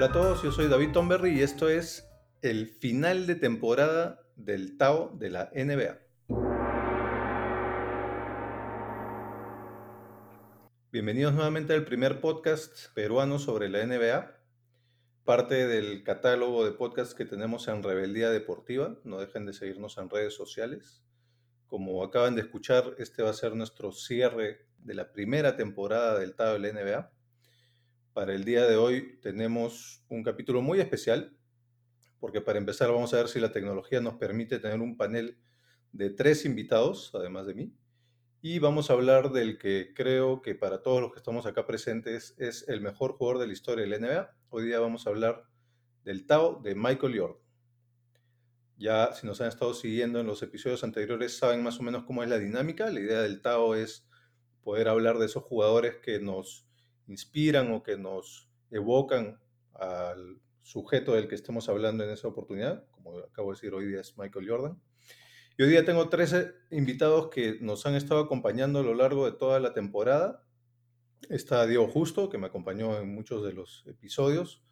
Hola a todos, yo soy David Tomberry y esto es el final de temporada del Tao de la NBA. Bienvenidos nuevamente al primer podcast peruano sobre la NBA, parte del catálogo de podcasts que tenemos en Rebeldía Deportiva. No dejen de seguirnos en redes sociales. Como acaban de escuchar, este va a ser nuestro cierre de la primera temporada del Tao de la NBA. Para el día de hoy tenemos un capítulo muy especial, porque para empezar vamos a ver si la tecnología nos permite tener un panel de tres invitados, además de mí, y vamos a hablar del que creo que para todos los que estamos acá presentes es el mejor jugador de la historia del NBA. Hoy día vamos a hablar del Tao de Michael Jordan. Ya si nos han estado siguiendo en los episodios anteriores saben más o menos cómo es la dinámica. La idea del Tao es poder hablar de esos jugadores que nos inspiran o que nos evocan al sujeto del que estemos hablando en esa oportunidad. Como acabo de decir, hoy día es Michael Jordan. Y hoy día tengo 13 invitados que nos han estado acompañando a lo largo de toda la temporada. Está Diego Justo, que me acompañó en muchos de los episodios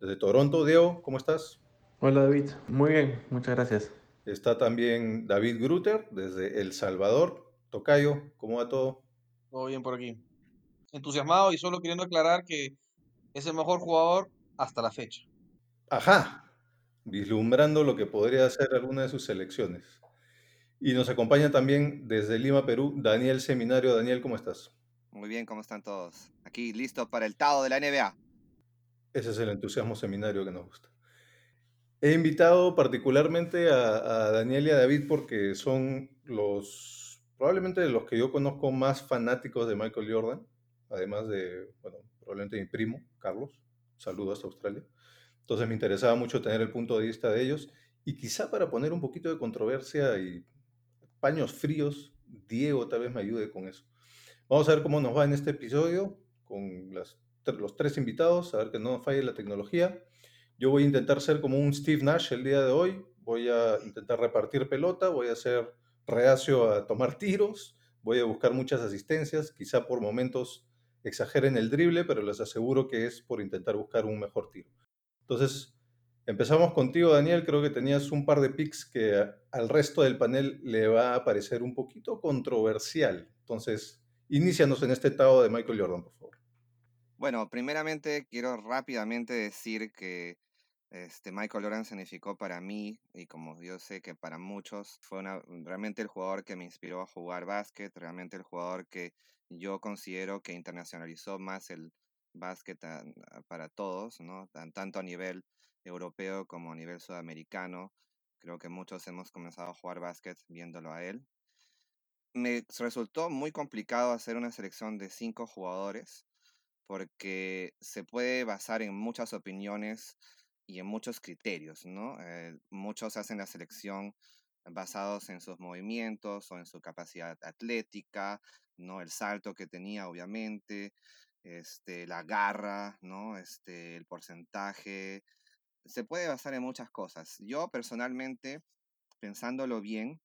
desde Toronto. Diego, ¿cómo estás? Hola David, muy bien, muchas gracias. Está también David Gruter desde El Salvador. Tocayo, ¿cómo va todo? Todo bien por aquí entusiasmado y solo queriendo aclarar que es el mejor jugador hasta la fecha. Ajá, vislumbrando lo que podría ser alguna de sus selecciones. Y nos acompaña también desde Lima, Perú, Daniel Seminario. Daniel, ¿cómo estás? Muy bien, ¿cómo están todos? Aquí listo para el Tao de la NBA. Ese es el entusiasmo seminario que nos gusta. He invitado particularmente a, a Daniel y a David porque son los, probablemente los que yo conozco más fanáticos de Michael Jordan además de, bueno, probablemente mi primo, Carlos. Saludos hasta Australia. Entonces me interesaba mucho tener el punto de vista de ellos y quizá para poner un poquito de controversia y paños fríos, Diego tal vez me ayude con eso. Vamos a ver cómo nos va en este episodio con las, los tres invitados, a ver que no nos falle la tecnología. Yo voy a intentar ser como un Steve Nash el día de hoy, voy a intentar repartir pelota, voy a ser reacio a tomar tiros, voy a buscar muchas asistencias, quizá por momentos exageren el drible, pero les aseguro que es por intentar buscar un mejor tiro. Entonces, empezamos contigo, Daniel. Creo que tenías un par de picks que al resto del panel le va a parecer un poquito controversial. Entonces, inicianos en este estado de Michael Jordan, por favor. Bueno, primeramente quiero rápidamente decir que este, Michael Jordan significó para mí, y como yo sé que para muchos, fue realmente el jugador que me inspiró a jugar básquet, realmente el jugador que yo considero que internacionalizó más el básquet para todos, ¿no? tanto a nivel europeo como a nivel sudamericano. Creo que muchos hemos comenzado a jugar básquet viéndolo a él. Me resultó muy complicado hacer una selección de cinco jugadores porque se puede basar en muchas opiniones y en muchos criterios, ¿no? Eh, muchos hacen la selección basados en sus movimientos o en su capacidad atlética, ¿no? El salto que tenía, obviamente, este, la garra, ¿no? Este, el porcentaje. Se puede basar en muchas cosas. Yo personalmente, pensándolo bien,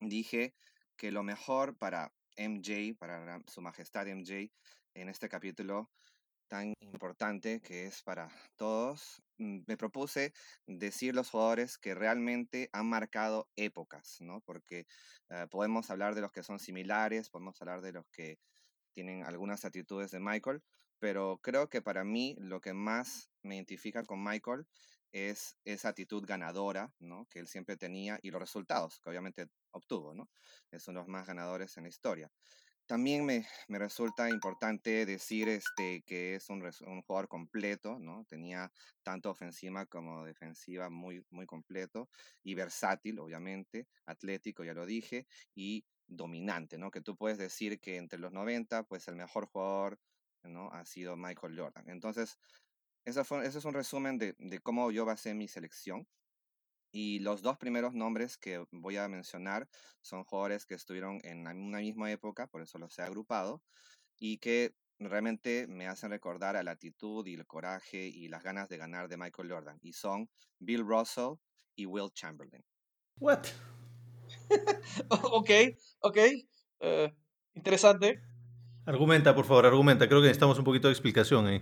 dije que lo mejor para MJ, para su majestad MJ, en este capítulo tan importante que es para todos, mm, me propuse decir los jugadores que realmente han marcado épocas, ¿no? Porque eh, podemos hablar de los que son similares, podemos hablar de los que tienen algunas actitudes de Michael, pero creo que para mí lo que más me identifica con Michael es esa actitud ganadora, ¿no? Que él siempre tenía y los resultados que obviamente obtuvo, ¿no? Es uno de los más ganadores en la historia. También me, me, resulta importante decir este, que es un, un, jugador completo, ¿no? Tenía tanto ofensiva como defensiva muy, muy completo y versátil, obviamente, atlético, ya lo dije, y dominante, ¿no? Que tú puedes decir que entre los 90, pues el mejor jugador, ¿no? Ha sido Michael Jordan. Entonces, eso, fue, eso es un resumen de, de cómo yo basé mi selección. Y los dos primeros nombres que voy a mencionar son jugadores que estuvieron en una misma época, por eso los he agrupado, y que realmente me hacen recordar a la actitud y el coraje y las ganas de ganar de Michael Jordan. Y son Bill Russell y Will Chamberlain. What? ok, ok. Uh, interesante. Argumenta, por favor, argumenta. Creo que necesitamos un poquito de explicación ahí.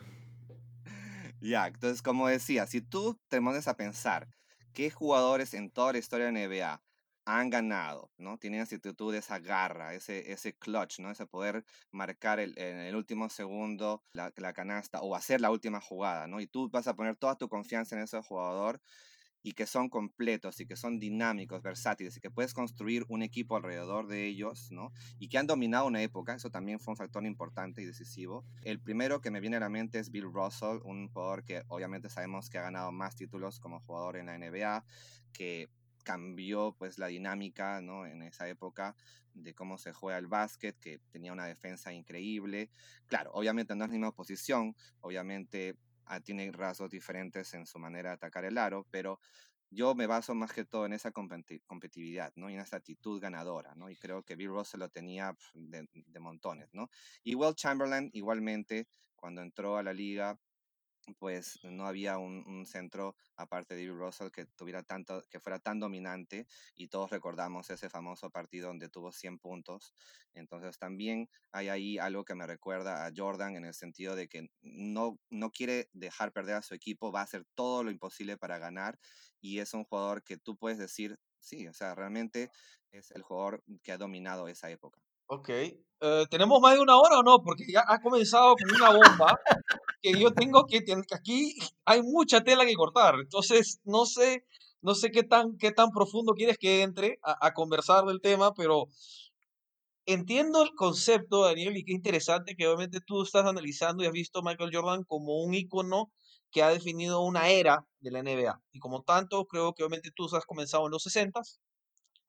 Ya, entonces como decía, si tú te pones a pensar qué jugadores en toda la historia de NBA han ganado, ¿no? Tienen esa actitud, esa garra, ese, ese clutch, ¿no? Ese poder marcar el, en el último segundo la, la canasta o hacer la última jugada, ¿no? Y tú vas a poner toda tu confianza en ese jugador y que son completos y que son dinámicos, versátiles y que puedes construir un equipo alrededor de ellos, ¿no? Y que han dominado una época, eso también fue un factor importante y decisivo. El primero que me viene a la mente es Bill Russell, un jugador que obviamente sabemos que ha ganado más títulos como jugador en la NBA, que cambió pues la dinámica, ¿no? En esa época de cómo se juega el básquet, que tenía una defensa increíble. Claro, obviamente no es la misma posición, obviamente tiene rasgos diferentes en su manera de atacar el aro, pero yo me baso más que todo en esa competitividad, ¿no? Y en esa actitud ganadora, ¿no? Y creo que Bill Russell lo tenía de, de montones, ¿no? Y Will Chamberlain igualmente, cuando entró a la liga, pues no había un, centro aparte de Bill Russell que tuviera tanto que fuera tan dominante y todos recordamos ese famoso partido donde tuvo 100 puntos entonces también hay ahí algo que me recuerda a Jordan en el sentido de que no no quiere dejar perder a su equipo va a hacer todo lo imposible para ganar y es un jugador que tú puedes decir sí o sea realmente es el jugador que ha dominado esa época Ok. Eh, ¿Tenemos más de una hora o no? Porque ya ha comenzado con una bomba que yo tengo que, que aquí hay mucha tela que cortar. Entonces, no sé, no sé qué tan, qué tan profundo quieres que entre a, a conversar del tema, pero entiendo el concepto, Daniel, y qué interesante que obviamente tú estás analizando y has visto a Michael Jordan como un ícono que ha definido una era de la NBA. Y como tanto, creo que obviamente tú has comenzado en los 60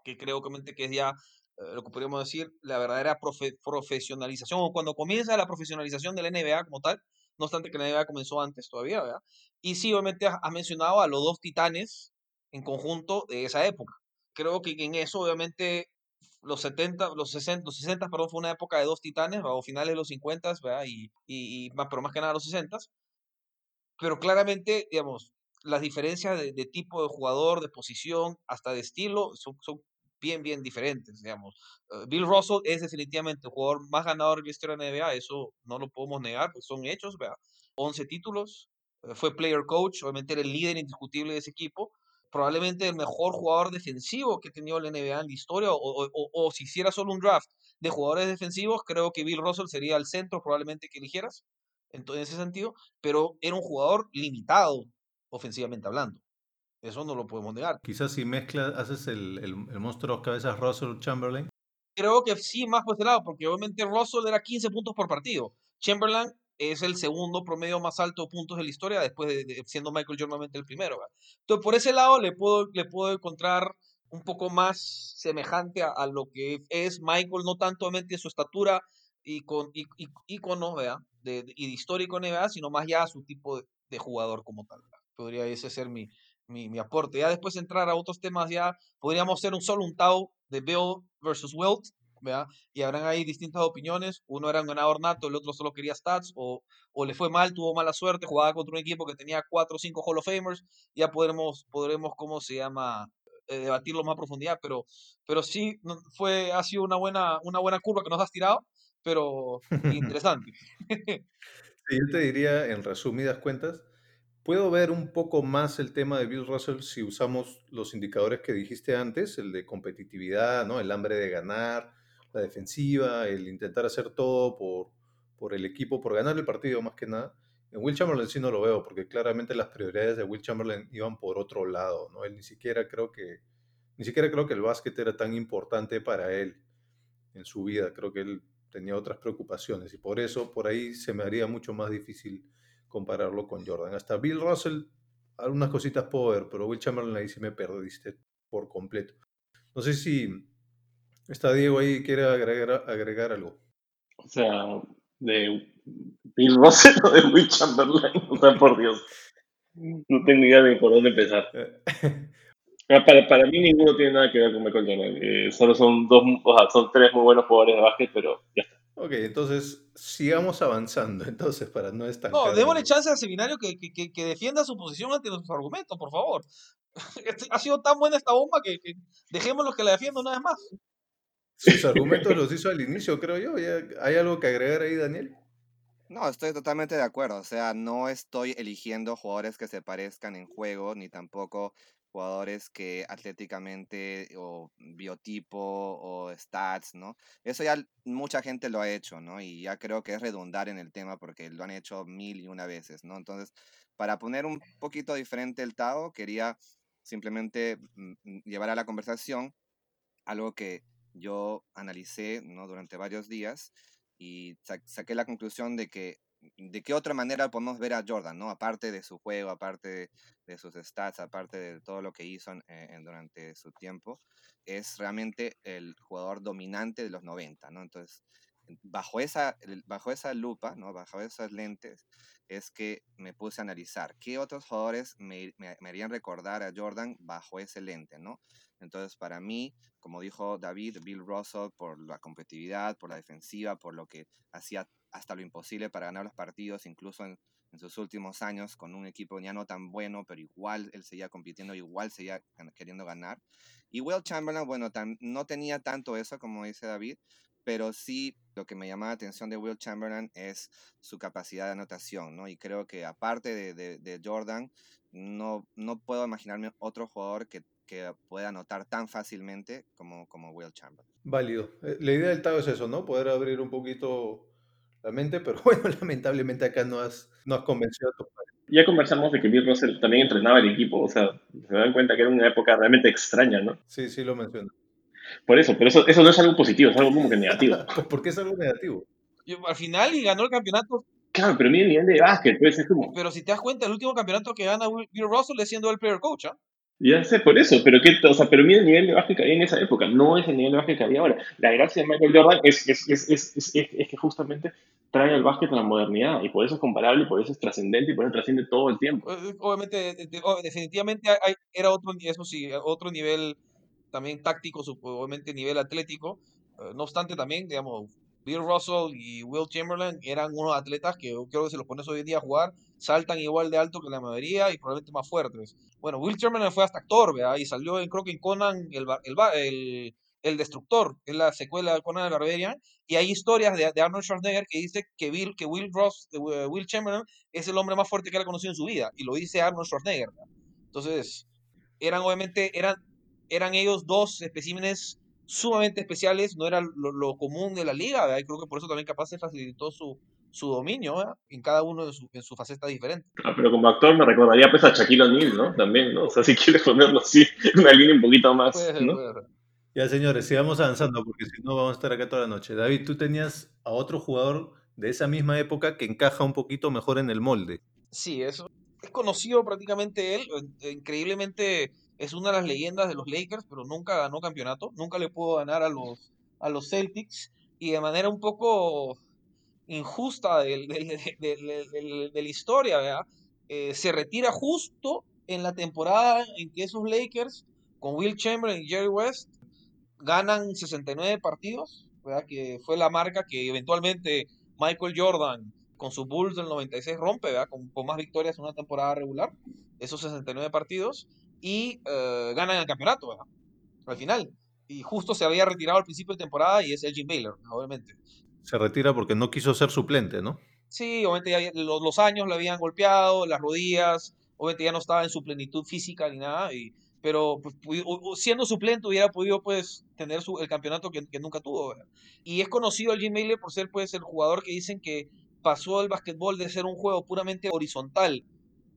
que creo obviamente que es ya eh, lo que podríamos decir, la verdadera profesionalización, o cuando comienza la profesionalización de la NBA como tal, no obstante que la NBA comenzó antes todavía, ¿verdad? Y sí, obviamente has, mencionado a los dos titanes en conjunto de esa época. Creo que en eso, obviamente, los 70, los 60, los 60, perdón, fue una época de dos titanes, o finales de los 50, ¿verdad? Y, y, más, pero más que nada los 60. Pero claramente, digamos, las diferencias de, de, tipo de jugador, de posición, hasta de estilo, son, son bien, bien diferentes, digamos. Eh, Bill Russell es definitivamente el jugador más ganador de la historia de la NBA, eso no lo podemos negar, pues son hechos, vea. 11 títulos, eh, fue player coach, obviamente era el líder indiscutible de ese equipo, probablemente el mejor jugador defensivo que ha tenido la NBA en la historia, o, o, si hiciera solo un draft de jugadores defensivos, creo que Bill Russell sería el centro probablemente que eligieras, en ese sentido, pero era un jugador limitado ofensivamente hablando. Eso no lo podemos negar. Quizás si mezclas, haces el, el, el monstruo cabezas Russell Chamberlain. Creo que sí, más por ese lado, porque obviamente Russell era 15 puntos por partido. Chamberlain es el segundo promedio más alto de puntos de la historia, después de, siendo Michael Jordan el primero. Entonces, por ese lado le puedo, le puedo encontrar un poco más semejante a, lo que es Michael, no tanto obviamente su estatura y con y, y, icono, De, de, y de histórico NBA, sino más ya su tipo de, de jugador como tal. Podría ese ser mi, mi, mi, aporte. Ya después entrar a otros temas, ya podríamos ser un solo un Tao de Bill versus Wilt, ¿verdad? Y habrán ahí distintas opiniones. Uno era un ganador nato, el otro solo quería stats, o, o le fue mal, tuvo mala suerte, jugaba contra un equipo que tenía cuatro o cinco Hall of Famers. Ya podremos, podremos ¿cómo se llama? Eh, debatirlo más a profundidad, pero, pero sí fue, ha sido una buena, una buena curva que nos has tirado, pero interesante. sí, yo te diría, en resumidas cuentas, Puedo ver un poco más el tema de Bill Russell si usamos los indicadores que dijiste antes, el de competitividad, ¿no? el hambre de ganar, la defensiva, el intentar hacer todo por, por el equipo, por ganar el partido más que nada. En Will Chamberlain sí no lo veo, porque claramente las prioridades de Will Chamberlain iban por otro lado, ¿no? Él ni siquiera creo que, ni siquiera creo que el básquet era tan importante para él en su vida. Creo que él tenía otras preocupaciones y por eso, por ahí se me haría mucho más difícil compararlo con Jordan. Hasta Bill Russell, algunas cositas puedo ver, pero Will Chamberlain ahí sí me perdiste por completo. No sé si está Diego ahí, quiere agregar, agregar algo. O sea, de Bill Russell o de Will Chamberlain, o sea, por Dios. No tengo idea de por dónde empezar. Ah, para, para mí ninguno tiene nada que ver con Michael Jordan. Eh, solo son dos, o sea, son tres muy buenos jugadores de básquet, pero ya está. Ok, entonces sigamos avanzando, entonces, para no estar. No, démosle chance al seminario que, que, que, defienda su posición ante nuestros argumentos, por favor. Este, ha sido tan buena esta bomba que, que dejémoslo que la defienda una vez más. Sus argumentos los hizo al inicio, creo yo. ¿Hay algo que agregar ahí, Daniel? No, estoy totalmente de acuerdo. O sea, no estoy eligiendo jugadores que se parezcan en juego, ni tampoco jugadores que atléticamente o biotipo o stats, ¿no? Eso ya mucha gente lo ha hecho, ¿no? Y ya creo que es redundar en el tema porque lo han hecho mil y una veces, ¿no? Entonces, para poner un poquito diferente el Tao, quería simplemente mm, mm, llevar a la conversación algo que yo analicé, ¿no? Durante varios días y saqué la conclusión de que de qué otra manera podemos ver a Jordan, ¿no? Aparte de su juego, aparte de, sus stats, aparte de todo lo que hizo en, durante su tiempo, es realmente el jugador dominante de los 90, ¿no? Entonces, bajo esa, bajo esa lupa, ¿no? Bajo esas lentes, es que me puse a analizar qué otros jugadores me, me, me harían recordar a Jordan bajo ese lente, ¿no? Entonces, para mí, como dijo David, Bill Russell, por la competitividad, por la defensiva, por lo que hacía hasta lo imposible para ganar los partidos, incluso en, sus últimos años, con un equipo ya no tan bueno, pero igual él seguía compitiendo, igual seguía queriendo ganar. Y Will Chamberlain, bueno, no tenía tanto eso, como dice David, pero sí lo que me llamaba la atención de Will Chamberlain es su capacidad de anotación, ¿no? Y creo que aparte de, de Jordan, no, no puedo imaginarme otro jugador que que pueda anotar tan fácilmente como, como Will Chamberlain. Válido. Eh, la idea del Tao es eso, ¿no? Poder abrir un poquito mente, pero bueno, lamentablemente acá no has, no has convencido a tu padre. Ya conversamos de que Bill Russell también entrenaba el equipo, o sea, se dan cuenta que era una época realmente extraña, ¿no? Sí, sí lo menciono. Por eso, pero eso, eso no es algo positivo, es algo como que negativo. ¿Por qué es algo negativo? al final y ganó el campeonato. Claro, pero mira el nivel de básquet, pues es como... Pero si te das cuenta, el último campeonato que gana Bill Russell es siendo el player coach, ¿ah? Ya sé, por eso, pero, qué, o sea, pero mira el nivel de básquet que había en esa época, no es el nivel de básquet que había ahora. La gracia de Michael Jordan es, es, es, es, que justamente trae al básquet a la modernidad y por eso es comparable y por eso es trascendente y por eso trasciende todo el tiempo. Eh, obviamente, definitivamente hay, era otro, eso sí, otro nivel también táctico, obviamente nivel atlético. Eh, no obstante, también, digamos, Bill Russell y Will Chamberlain eran unos atletas que creo que si los pones hoy en día a jugar, saltan igual de alto que la mayoría y probablemente más fuertes. Bueno, Will Chamberlain fue hasta actor, ¿verdad? Y salió en, creo que en Conan el, el, el, Destructor, es la secuela de Conan el Barbarian, y hay historias de, Arnold Schwarzenegger que dice que, Bill, que Will, Ross, eh, Will Chamberlain es el hombre más fuerte que ha conocido en su vida, y lo dice Arnold Schwarzenegger. Entonces, eran obviamente, eran, eran ellos dos especímenes sumamente especiales, no era lo, común de la liga, ¿verdad? y creo que por eso también capaz se facilitó su, su dominio en cada uno de su, en su faceta diferente. Ah, pero como actor me recordaría pues a Shaquille O'Neal, ¿no? También, ¿no? O sea, si quieres ponerlo así, una línea un poquito más, ¿no? Ya, señores, sigamos avanzando porque si no vamos a estar acá toda la noche. David, tú tenías a otro jugador de esa misma época que encaja un poquito mejor en el molde. Sí, eso es conocido prácticamente él, increíblemente es una de las leyendas de los Lakers, pero nunca ganó campeonato, nunca le pudo ganar a los, a los Celtics y de manera un poco injusta de, la historia, eh, se retira justo en la temporada en que esos Lakers, con Will Chamberlain y Jerry West, ganan 69 partidos, que fue la marca que eventualmente Michael Jordan con su Bulls del 96 rompe, Con, con, más victorias en una temporada regular, esos 69 partidos, y eh, ganan el campeonato, Al final. Y justo se había retirado al principio de temporada y es Elgin Baylor, obviamente. Se retira porque no quiso ser suplente, ¿no? Sí, obviamente los, años le habían golpeado, las rodillas, obviamente ya no estaba en su plenitud física ni nada, y, pero pues, siendo suplente hubiera podido pues tener su, el campeonato que, nunca tuvo. Y es conocido el Jim Baylor por ser pues el jugador que dicen que pasó el básquetbol de ser un juego puramente horizontal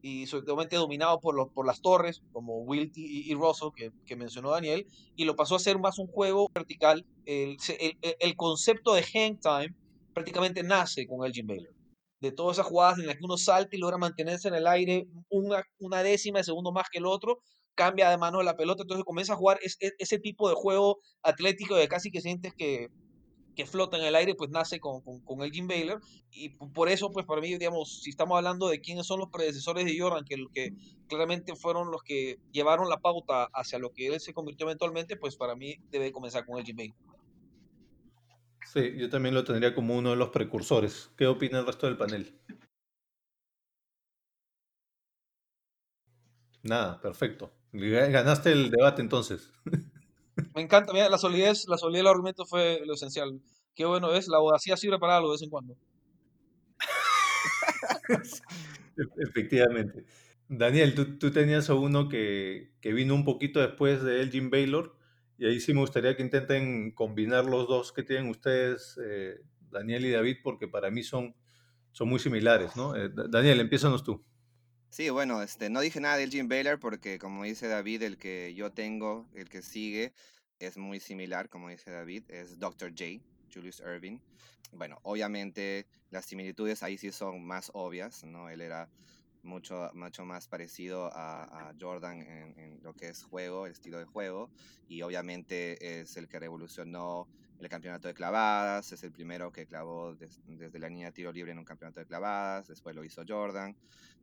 y obviamente dominado por, los, por las torres, como Wilt y, Russell, que, mencionó Daniel, y lo pasó a ser más un juego vertical. El, el, concepto de hang time prácticamente nace con Elgin Baylor. De todas esas jugadas en las que uno salta y logra mantenerse en el aire una, una décima de segundo más que el otro, cambia de mano la pelota, entonces comienza a jugar ese tipo de juego atlético de casi que sientes que, que flota en el aire, pues nace con, con, con Elgin Baylor. Y por eso, pues para mí, digamos, si estamos hablando de quiénes son los predecesores de Jordan, que, que claramente fueron los que llevaron la pauta hacia lo que él se convirtió eventualmente, pues para mí debe comenzar con Elgin Baylor. Sí, yo también lo tendría como uno de los precursores. ¿Qué opina el resto del panel? Nada, perfecto. Ganaste el debate entonces. Me encanta, mira, la solidez, la solidez del argumento fue lo esencial. Qué bueno es, la abogacía sirve para algo de vez en cuando. Efectivamente. Daniel, tú, tenías a uno que, vino un poquito después de Elgin Baylor, y ahí sí me gustaría que intenten combinar los dos que tienen ustedes, eh, Daniel y David, porque para mí son, son muy similares, ¿no? Eh, Daniel, empiezanos tú. Sí, bueno, este, no dije nada de Elgin Baylor porque, como dice David, el que yo tengo, el que sigue, es muy similar, como dice David, es Dr. J, Julius Irving. Bueno, obviamente las similitudes ahí sí son más obvias, ¿no? Él era mucho, mucho más parecido a, Jordan en, lo que es juego, estilo de juego, y obviamente es el que revolucionó el campeonato de clavadas, es el primero que clavó desde la línea de tiro libre en un campeonato de clavadas, después lo hizo Jordan,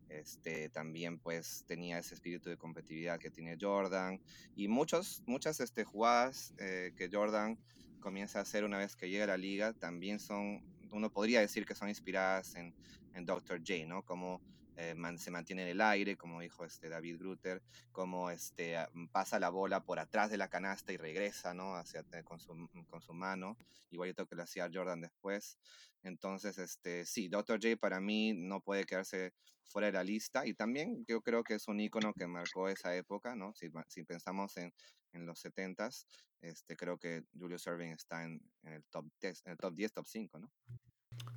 este, también pues tenía ese espíritu de competitividad que tiene Jordan, y muchos, muchas este, jugadas eh, que Jordan comienza a hacer una vez que llega a la liga también son, uno podría decir que son inspiradas en, en Dr. J, ¿no? Como eh, se mantiene en el aire, como dijo este David Grutter, como este, pasa la bola por atrás de la canasta y regresa ¿no? Hacia, eh, con, su, con su mano, igualito que lo hacía Jordan después. Entonces, este, sí, Dr. J para mí no puede quedarse fuera de la lista y también yo creo que es un icono que marcó esa época, ¿no? Si, si pensamos en, en los 70s, este, creo que Julius Irving está en, en, el top 10, en el top 10, top 5, ¿no?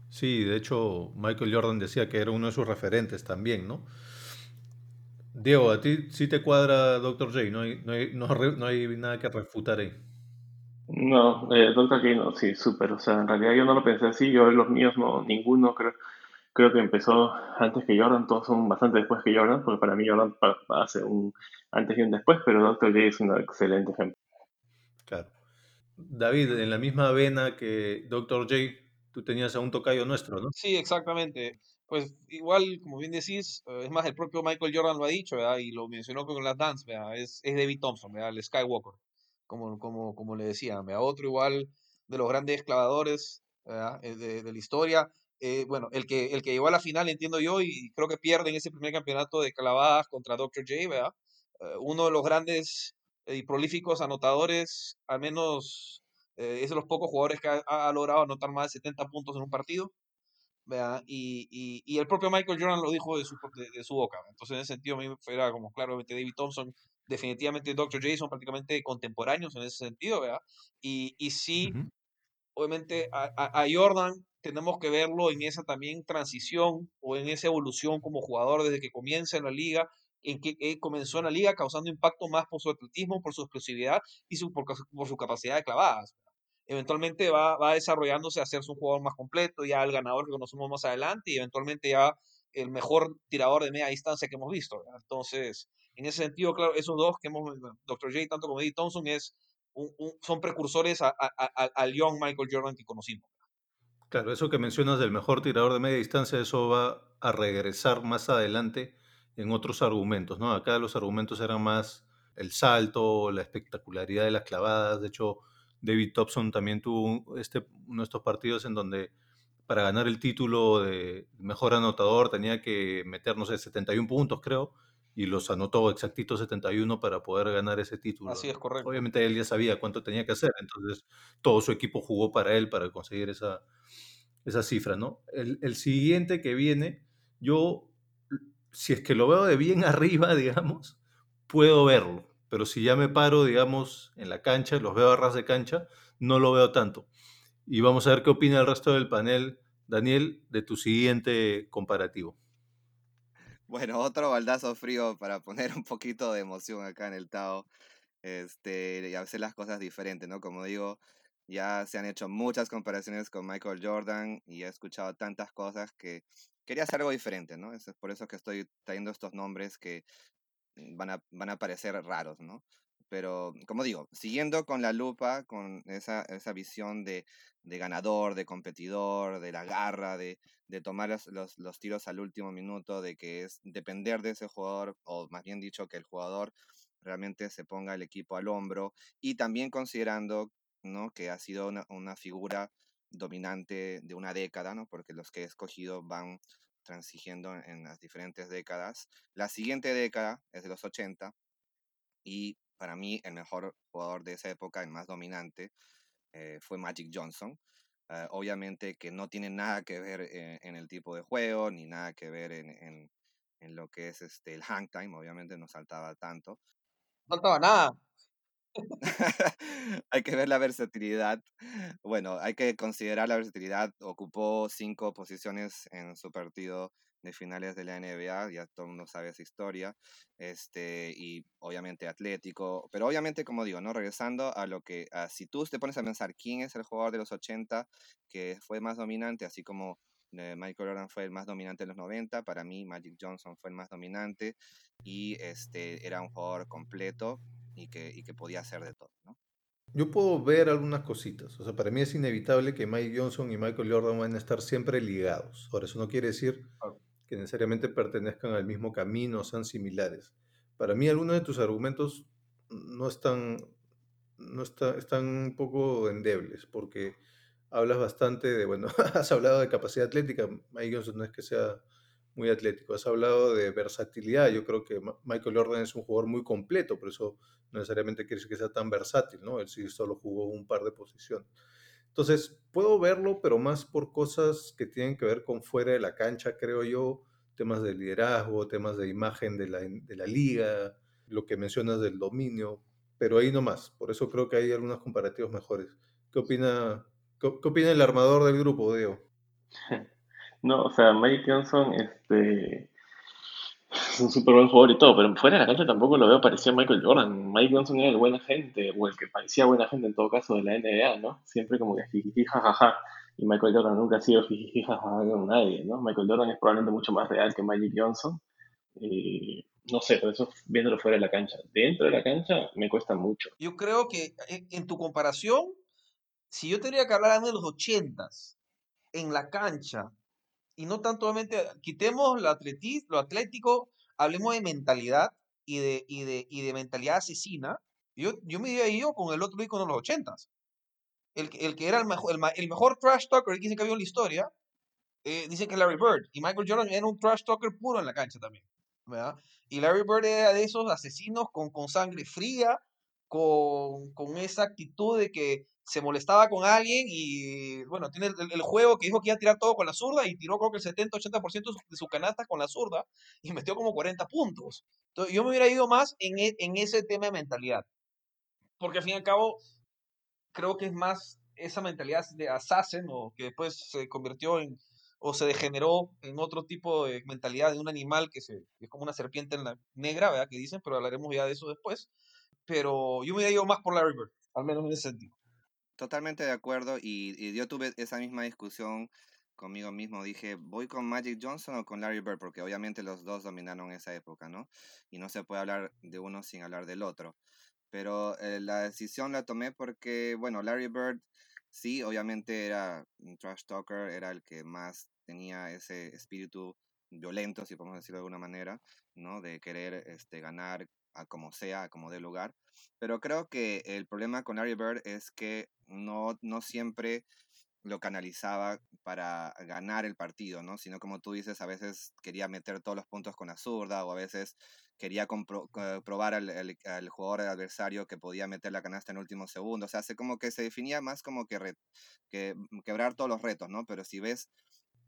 Sí, de hecho, Michael Jordan decía que era uno de sus referentes también, ¿no? Diego, a ti sí te cuadra Dr. J, no hay, no hay, no, hay nada que refutar ahí. No, eh, Dr. J no, sí, súper. O sea, en realidad yo no lo pensé así, yo los míos no, ninguno creo, creo que empezó antes que Jordan, todos son bastante después que Jordan, porque para mí Jordan hace un antes y un después, pero Dr. J es un excelente ejemplo. Claro. David, en la misma vena que Dr. J, tú tenías a un tocayo nuestro, ¿no? Sí, exactamente. Pues igual, como bien decís, eh, es más, el propio Michael Jordan lo ha dicho, ¿verdad? Y lo mencionó con las dance, ¿verdad? Es, es David Thompson, ¿verdad? El Skywalker, como, como, como le decía, ¿verdad? Otro igual de los grandes clavadores. Eh, de, de la historia. Eh, bueno, el que, el que llegó a la final, entiendo yo, y creo que pierde en ese primer campeonato de clavadas contra Dr. J, ¿verdad? uno de los grandes y prolíficos anotadores, al menos eh, es de los pocos jugadores que ha, logrado anotar más de 70 puntos en un partido. Y, y, y, el propio Michael Jordan lo dijo de su, de, su boca. Entonces, en ese sentido, a mí era como claramente David Thompson, definitivamente Dr. Jason, prácticamente contemporáneos en ese sentido. ¿verdad? Y, y sí, obviamente, a, a, Jordan tenemos que verlo en esa también transición o en esa evolución como jugador desde que comienza en la liga en que eh, comenzó en la liga causando impacto más por su atletismo, por su explosividad y su, por, por, su capacidad de clavadas eventualmente va, va desarrollándose a ser un jugador más completo, ya el ganador que conocemos más adelante y eventualmente ya el mejor tirador de media distancia que hemos visto. Entonces, en ese sentido, claro, esos dos que hemos, Dr. J, tanto como Eddie Thompson, es son precursores al young Michael Jordan que conocimos. Claro, eso que mencionas del mejor tirador de media distancia, eso va a regresar más adelante en otros argumentos, ¿no? Acá los argumentos eran más el salto, la espectacularidad de las clavadas, de hecho, David Thompson también tuvo este, uno de estos partidos en donde para ganar el título de mejor anotador tenía que meter, no sé, 71 puntos, creo, y los anotó exactitos 71 para poder ganar ese título. Así es, correcto. Obviamente él ya sabía cuánto tenía que hacer, entonces todo su equipo jugó para él para conseguir esa, esa cifra, ¿no? El, el siguiente que viene, yo, si es que lo veo de bien arriba, digamos, puedo verlo pero si ya me paro, digamos, en la cancha, los veo a ras de cancha, no lo veo tanto. Y vamos a ver qué opina el resto del panel, Daniel, de tu siguiente comparativo. Bueno, otro baldazo frío para poner un poquito de emoción acá en el Tao este, y hacer las cosas diferentes, ¿no? Como digo, ya se han hecho muchas comparaciones con Michael Jordan y he escuchado tantas cosas que quería hacer algo diferente, ¿no? Es por eso que estoy trayendo estos nombres que van a, van a parecer raros, ¿no? Pero, como digo, siguiendo con la lupa, con esa, esa visión de, de, ganador, de competidor, de la garra, de, de tomar los, los, los, tiros al último minuto, de que es depender de ese jugador, o más bien dicho, que el jugador realmente se ponga el equipo al hombro, y también considerando ¿no? que ha sido una, una figura dominante de una década, ¿no? porque los que he escogido van transigiendo en las diferentes décadas. La siguiente década es de los 80 y para mí el mejor jugador de esa época, el más dominante, eh, fue Magic Johnson. ah, obviamente que no tiene nada que ver en, el tipo de juego, ni nada que ver en, en, en, lo que es este, el hang time, obviamente no saltaba tanto. No saltaba nada. hay que ver la versatilidad. Bueno, hay que considerar la versatilidad. Ocupó cinco posiciones en su partido de finales de la NBA, ya todo el mundo sabe esa historia, este, y obviamente atlético, pero obviamente, como digo, ¿no? Regresando a lo que, si tú te pones a pensar quién es el jugador de los 80 que fue más dominante, así como eh, Michael Jordan fue el más dominante en los 90, para mí Magic Johnson fue el más dominante y este, era un jugador completo y que, y que podía hacer de todo, ¿no? Yo puedo ver algunas cositas. O sea, para mí es inevitable que Mike Johnson y Michael Jordan van a estar siempre ligados. Ahora, eso no quiere decir que necesariamente pertenezcan al mismo camino, sean similares. Para mí, algunos de tus argumentos no están, no está, están un poco endebles, porque hablas bastante de, bueno, has hablado de capacidad atlética. Mike Johnson no es que sea muy atlético. Has hablado de versatilidad. Yo creo que Michael Jordan es un jugador muy completo, por eso no necesariamente quiere decir que sea tan versátil, ¿no? Él sí solo jugó un par de posiciones. Entonces, puedo verlo, pero más por cosas que tienen que ver con fuera de la cancha, creo yo, temas de liderazgo, temas de imagen de la, de la liga, lo que mencionas del dominio, pero ahí no más. Por eso creo que hay algunos comparativos mejores. ¿Qué opina, qué, opina el armador del grupo, Diego? No, o sea, Mike Johnson este, es un súper buen jugador y todo, pero fuera de la cancha tampoco lo veo parecido a Michael Jordan. Mike Johnson era el buena gente, o el que parecía buena gente en todo caso de la NBA, ¿no? Siempre como que jiji, jajaja. Y Michael Jordan nunca ha sido jiji, jajaja con nadie, ¿no? Michael Jordan es probablemente mucho más real que Magic Johnson. Y no sé, por eso viéndolo fuera de la cancha. Dentro de la cancha me cuesta mucho. Yo creo que en, en tu comparación, si yo tendría que hablar de los ochentas, en la cancha, y no tanto quitemos lo, lo atlético, hablemos de mentalidad y de, y de, y de mentalidad asesina. Yo, yo me iba ido con el otro ícono de los ochentas. El, el que era el mejor, el, mejor trash talker que dicen que había en la historia, eh, que Larry Bird. Y Michael Jordan era un trash talker puro en la cancha también. ¿verdad? Y Larry Bird era de esos asesinos con, con sangre fría, con, con esa actitud de que se molestaba con alguien y, bueno, tiene el, juego que dijo que iba a tirar todo con la zurda y tiró creo que el 70-80% de su canasta con la zurda y metió como 40 puntos. Entonces, yo me hubiera ido más en, e, en ese tema de mentalidad. Porque al fin y al cabo, creo que es más esa mentalidad de assassin o que después se convirtió en o se degeneró en otro tipo de mentalidad de un animal que, se, es como una serpiente en la negra, ¿verdad? Que dicen, pero hablaremos ya de eso después. Pero yo me hubiera ido más por Larry Bird, al menos en ese sentido. Totalmente de acuerdo y, yo tuve esa misma discusión conmigo mismo. Dije, ¿voy con Magic Johnson o con Larry Bird? Porque obviamente los dos dominaron esa época, ¿no? Y no se puede hablar de uno sin hablar del otro. Pero eh, la decisión la tomé porque, bueno, Larry Bird sí, obviamente era un trash talker, era el que más tenía ese espíritu violento, si podemos decirlo de alguna manera, ¿no? De querer este, ganar a como sea, a como dé lugar. Pero creo que el problema con Larry Bird es que no, no siempre lo canalizaba para ganar el partido, ¿no? Sino como tú dices, a veces quería meter todos los puntos con la zurda o a veces quería probar al, al, jugador adversario que podía meter la canasta en último segundo. O sea, hace como que se definía más como que, que mm, quebrar todos los retos, ¿no? Pero si ves,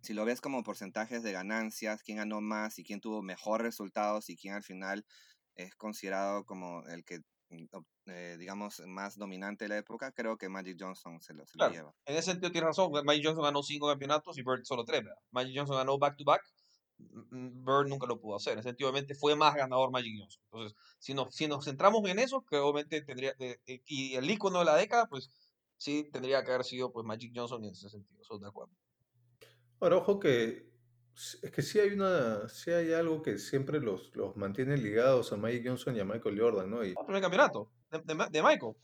si lo ves como porcentajes de ganancias, quién ganó más y quién tuvo mejores resultados y quién al final es considerado como el que mm, eh, digamos, más dominante de la época, creo que Magic Johnson se lo, lleva. En ese sentido tiene razón, Magic Johnson ganó cinco campeonatos y Bird solo tres. Magic Johnson ganó back-to-back, mm, mm, Bird nunca lo pudo hacer. Efectivamente fue más ganador Magic Johnson. Entonces, si nos, si nos centramos en eso, que obviamente tendría, eh, y el icono de la década, pues sí tendría que haber sido pues Magic Johnson en ese sentido, estoy de acuerdo. Ahora, ojo que es que sí hay una, sí hay algo que siempre los, los mantiene ligados a Mike Johnson y a Michael Jordan, ¿no? Y, el primer campeonato de, de, Michael.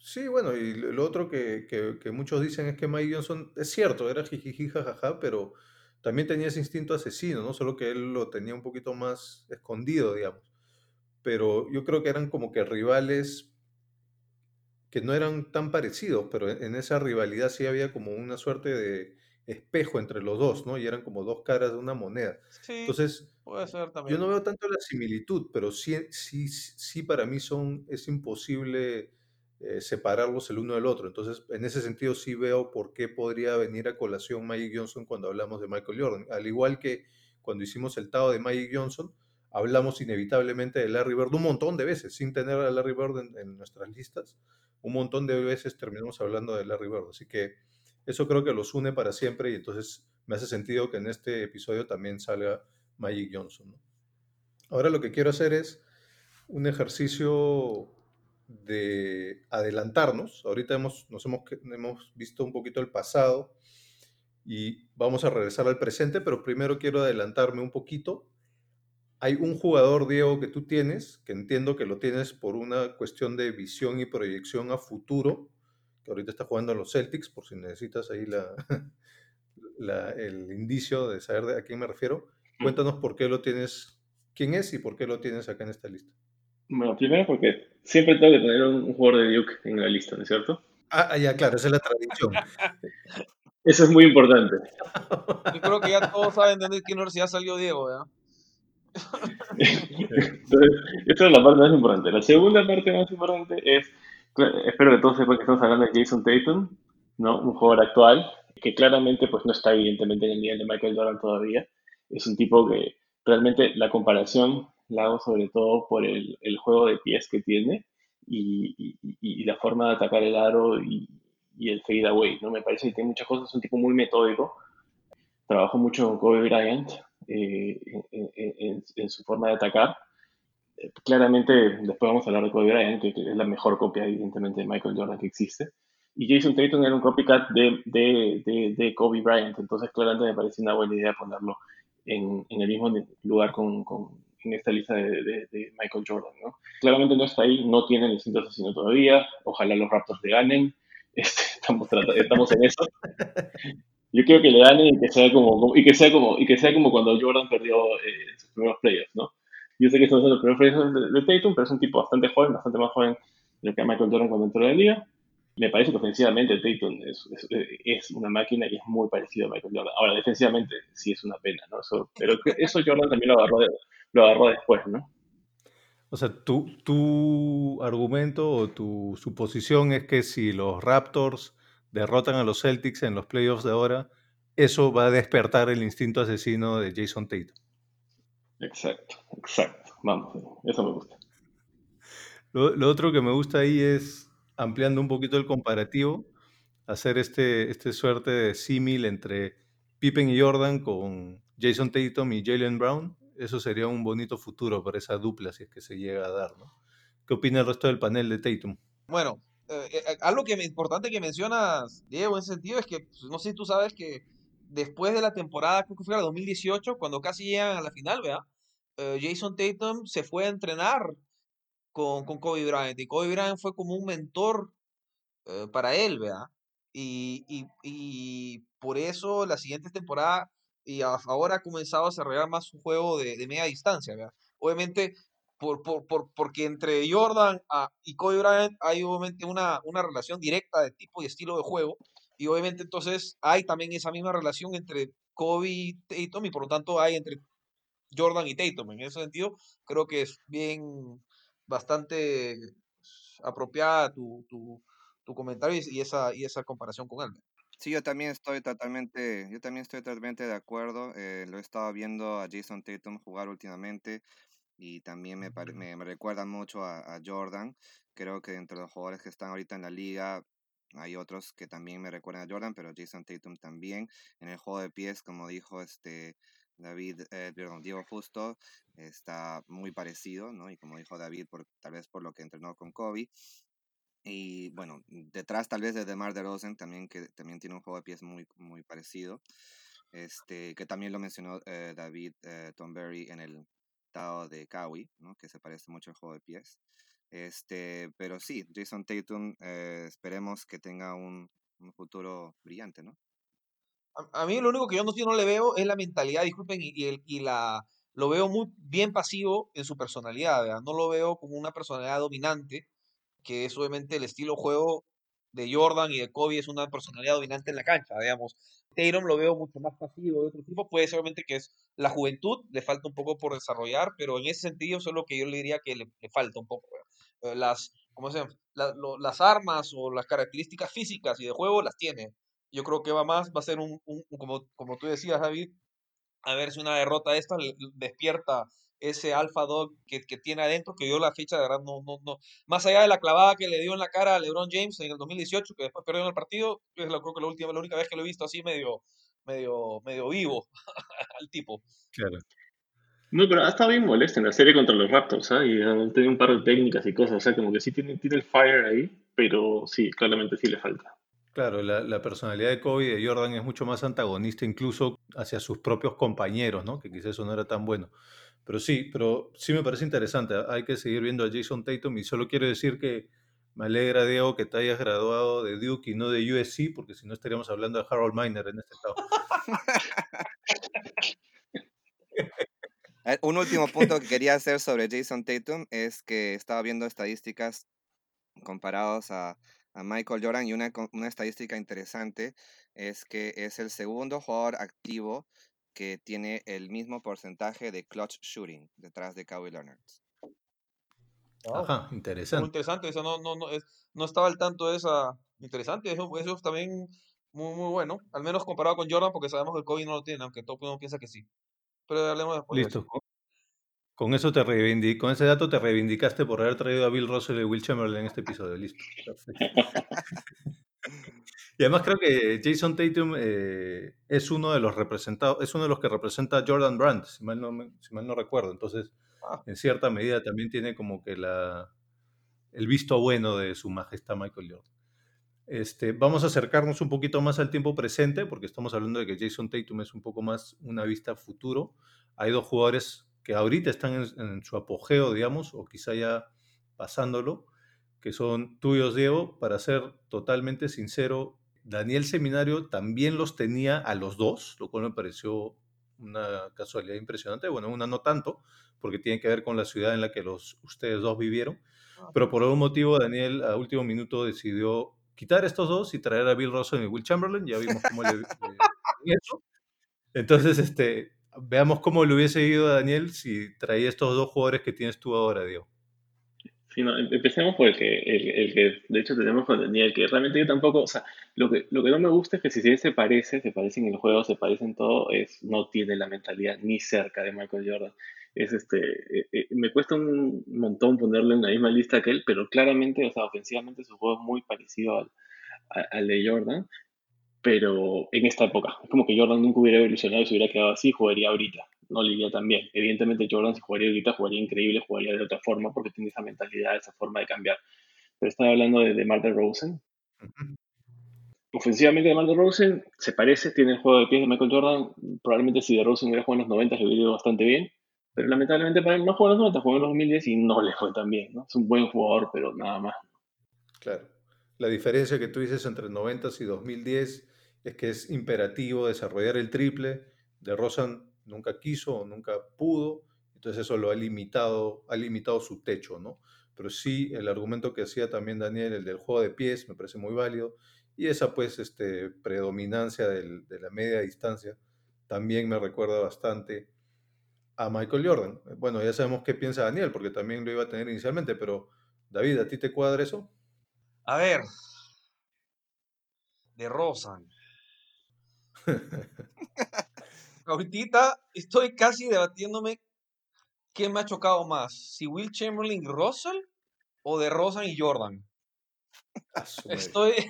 Sí, bueno, y lo otro que, que, que, muchos dicen es que Mike Johnson, es cierto, era jijiji jajaja, pero también tenía ese instinto asesino, ¿no? Solo que él lo tenía un poquito más escondido, digamos. Pero yo creo que eran como que rivales que no eran tan parecidos, pero en esa rivalidad sí había como una suerte de, espejo entre los dos, ¿no? Y eran como dos caras de una moneda. Sí, Entonces, puede ser también. yo no veo tanto la similitud, pero sí, sí, sí para mí son, es imposible eh, separarlos el uno del otro. Entonces, en ese sentido sí veo por qué podría venir a colación Magic Johnson cuando hablamos de Michael Jordan. Al igual que cuando hicimos el Tao de Magic Johnson, hablamos inevitablemente de Larry Bird un montón de veces, sin tener a Larry Bird en, nuestras listas. Un montón de veces terminamos hablando de Larry Bird. Así que eso creo que los une para siempre y entonces me hace sentido que en este episodio también salga Magic Johnson. Ahora lo que quiero hacer es un ejercicio de adelantarnos. Ahorita hemos, nos hemos, hemos visto un poquito el pasado y vamos a regresar al presente, pero primero quiero adelantarme un poquito. Hay un jugador, Diego, que tú tienes, que entiendo que lo tienes por una cuestión de visión y proyección a futuro, que ahorita está jugando en los Celtics, por si necesitas ahí la, el indicio de saber a quién me refiero. Cuéntanos por qué lo tienes, quién es y por qué lo tienes acá en esta lista. Bueno, primero porque siempre tengo que tener un, jugador de Duke en la lista, ¿no es cierto? Ah, ah, ya, claro, esa es la tradición. Eso es muy importante. Yo creo que ya todos saben de qué universidad salió Diego, ¿ya? Entonces, esta es la parte más importante. La segunda parte más importante es, espero que todos sepan que estamos hablando de Jason Tatum, ¿no? Un jugador actual que claramente pues no está evidentemente en el nivel de Michael Jordan todavía. Es un tipo que realmente la comparación la hago sobre todo por el, el juego de pies que tiene y, y, la forma de atacar el aro y, y, el fade away, ¿no? Me parece que tiene muchas cosas, es un tipo muy metódico. Trabajo mucho con Kobe Bryant eh, en, en, su forma de atacar. Claramente, después vamos a hablar de Kobe Bryant, que, es la mejor copia, evidentemente, de Michael Jordan que existe. Y Jason Tatum era un copycat de, de, de, Kobe Bryant, entonces claramente me parece una buena idea ponerlo en, en el mismo lugar con, con, en esta lista de, Michael Jordan. ¿no? Claramente no está ahí, no tiene el instinto asesino todavía, ojalá los Raptors le ganen, este, estamos, estamos en eso. Yo quiero que le ganen y que sea como, y que sea como, y que sea como cuando Jordan perdió eh, sus primeros playoffs, ¿no? Yo sé que estos son los primeros playoffs de, Tatum, pero es un tipo bastante joven, bastante más joven de lo que Michael Jordan cuando entró en la liga me parece que ofensivamente Tatum es, es, una máquina y es muy parecido a Michael Jordan. Ahora, defensivamente sí es una pena, ¿no? pero eso Jordan también lo agarró, lo agarró después, ¿no? O sea, tu, tu argumento o tu suposición es que si los Raptors derrotan a los Celtics en los playoffs de ahora, eso va a despertar el instinto asesino de Jason Tatum. Exacto, exacto. Vamos, eso me gusta. lo otro que me gusta ahí es ampliando un poquito el comparativo, hacer este, este suerte de símil entre Pippen y Jordan con Jason Tatum y Jalen Brown, eso sería un bonito futuro para esa dupla si es que se llega a dar, ¿no? ¿Qué opina el resto del panel de Tatum? Bueno, eh, eh, algo que importante que mencionas, Diego, en ese sentido, es que, pues, no sé si tú sabes que después de la temporada, creo que fue la 2018, cuando casi llegan a la final, ¿vea? Eh, Jason Tatum se fue a entrenar con, con Kobe Bryant. Y Kobe Bryant fue como un mentor eh, para él, ¿verdad? Y, y, y, por eso la siguiente temporada y ahora ha comenzado a desarrollar más su juego de, de media distancia, ¿verdad? Obviamente, por, por, por, porque entre Jordan ah, y Kobe Bryant hay obviamente una, una relación directa de tipo y estilo de juego. Y obviamente entonces hay también esa misma relación entre Kobe y Tatum y por lo tanto hay entre Jordan y Tatum. En ese sentido, creo que es bien, bastante apropiada tu, tu, tu comentario y esa, y esa comparación con él. Sí, yo también estoy totalmente, yo también estoy totalmente de acuerdo. Eh, lo he estado viendo a Jason Tatum jugar últimamente y también me, me, recuerda mucho a, Jordan. Creo que entre los jugadores que están ahorita en la liga hay otros que también me recuerdan a Jordan, pero Jason Tatum también. En el juego de pies, como dijo este David, eh, perdón, Diego Justo, está muy parecido, ¿no? Y como dijo David, por, tal vez por lo que entrenó con Kobe. Y bueno, detrás tal vez de DeMar DeRozan también, que también tiene un juego de pies muy, muy parecido. Este, que también lo mencionó eh, David eh, Tomberry en el Tao de Kawi, ¿no? que se parece mucho al juego de pies. Este, pero sí, Jason Tatum, eh, esperemos que tenga un, un futuro brillante, ¿no? A, mí lo único que yo no, no le veo es la mentalidad, disculpen, y, y, y la, lo veo muy bien pasivo en su personalidad, ¿verdad? No lo veo como una personalidad dominante, que es obviamente el estilo juego de Jordan y de Kobe, es una personalidad dominante en la cancha, digamos. Tatum lo veo mucho más pasivo de otro tipo, puede ser obviamente que es la juventud, le falta un poco por desarrollar, pero en ese sentido eso es lo que yo le diría que le, falta un poco. Eh, las, como se las armas o las características físicas y de juego las tiene. Yo creo que va más, va a ser un, como, como tú decías, David, a ver si una derrota esta despierta ese alfa dog que, que, tiene adentro, que dio la ficha, de verdad, no, no, no. Más allá de la clavada que le dio en la cara a LeBron James en el 2018, que después perdió en el partido, es la, creo que la última, la única vez que lo he visto así medio, medio, medio vivo al tipo. Claro. No, pero ha estado bien molesto en la serie contra los Raptors, ¿sabes? Y ha tenido un par de técnicas y cosas, o sea, como que sí tiene, tiene el fire ahí, pero sí, claramente sí le falta. Claro, la, la, personalidad de Kobe y de Jordan es mucho más antagonista incluso hacia sus propios compañeros, ¿no? Que quizás eso no era tan bueno. Pero sí, pero sí me parece interesante. Hay que seguir viendo a Jason Tatum y solo quiero decir que me alegra, Diego, que te hayas graduado de Duke y no de USC, porque si no estaríamos hablando de Harold Miner en este estado. Un último punto que quería hacer sobre Jason Tatum es que estaba viendo estadísticas comparados a, Michael Jordan y una, una, estadística interesante es que es el segundo jugador activo que tiene el mismo porcentaje de clutch shooting detrás de Kawhi Leonard. Ajá, interesante. Muy interesante, eso no, no, no, no estaba al tanto de esa. Interesante, eso, eso es también muy, muy bueno, al menos comparado con Jordan, porque sabemos que el Kobe no lo tiene, aunque todo el mundo piensa que sí. Pero hablemos después. Listo. Con eso te reivindic con ese dato te reivindicaste por haber traído a Bill Russell y Will Chamberlain en este episodio. Listo. y además creo que Jason Tatum eh, es uno de los representados, es uno de los que representa a Jordan Brandt, si mal no, si mal no recuerdo. Entonces, ah. en cierta medida también tiene como que la, el visto bueno de su majestad Michael Jordan. Este, vamos a acercarnos un poquito más al tiempo presente, porque estamos hablando de que Jason Tatum es un poco más una vista futuro. Hay dos jugadores que ahorita están en, su apogeo, digamos, o quizá ya pasándolo, que son tuyos, Diego. Para ser totalmente sincero, Daniel Seminario también los tenía a los dos, lo cual me pareció una casualidad impresionante. Bueno, una no tanto, porque tiene que ver con la ciudad en la que los, ustedes dos vivieron. Pero por algún motivo, Daniel a último minuto decidió quitar estos dos y traer a Bill Russell y Will Chamberlain. Ya vimos cómo le, le Entonces, este, veamos cómo le hubiese ido a Daniel si traía estos dos jugadores que tienes tú ahora, Diego. Sí, no, em, empecemos por el que, de hecho tenemos con Daniel, que realmente yo tampoco, o sea, lo que, lo que no me gusta es que si se parece, se parece en el juego, se parece en todo, es, no tiene la mentalidad ni cerca de Michael Jordan. Es este, eh, eh, me cuesta un montón ponerlo en la misma lista que él, pero claramente, o sea, ofensivamente su juego es muy parecido al, al de Jordan, pero en esta época. Es como que Jordan nunca hubiera evolucionado y se hubiera quedado así, jugaría ahorita. No le iría tan bien. Evidentemente Jordan si jugaría ahorita, jugaría increíble, jugaría de otra forma porque tiene esa mentalidad, esa forma de cambiar. Pero estaba hablando de, de Rosen. Ofensivamente de Martin Rosen se parece, tiene el juego de pies de Michael Jordan. Probablemente si de Rosen hubiera jugado en los 90 le hubiera ido bastante bien. Pero lamentablemente para él no jugó en los 90, jugó en los 2010 y no le fue tan bien. ¿no? Es un buen jugador, pero nada más. Claro. La diferencia que tú dices entre 90 y 2010 es que es imperativo desarrollar el triple. De Rosan nunca quiso o nunca pudo, entonces eso lo ha limitado, ha limitado su techo, ¿no? Pero sí, el argumento que hacía también Daniel, el del juego de pies, me parece muy válido. Y esa, pues, este, predominancia del, de la media distancia también me recuerda bastante a Michael Jordan. Bueno, ya sabemos qué piensa Daniel, porque también lo iba a tener inicialmente, pero David, ¿a ti te cuadra eso? A ver, de Rosan. Ahorita estoy casi debatiéndome qué me ha chocado más, si Will Chamberlain y Russell o de Rosan y Jordan. Estoy.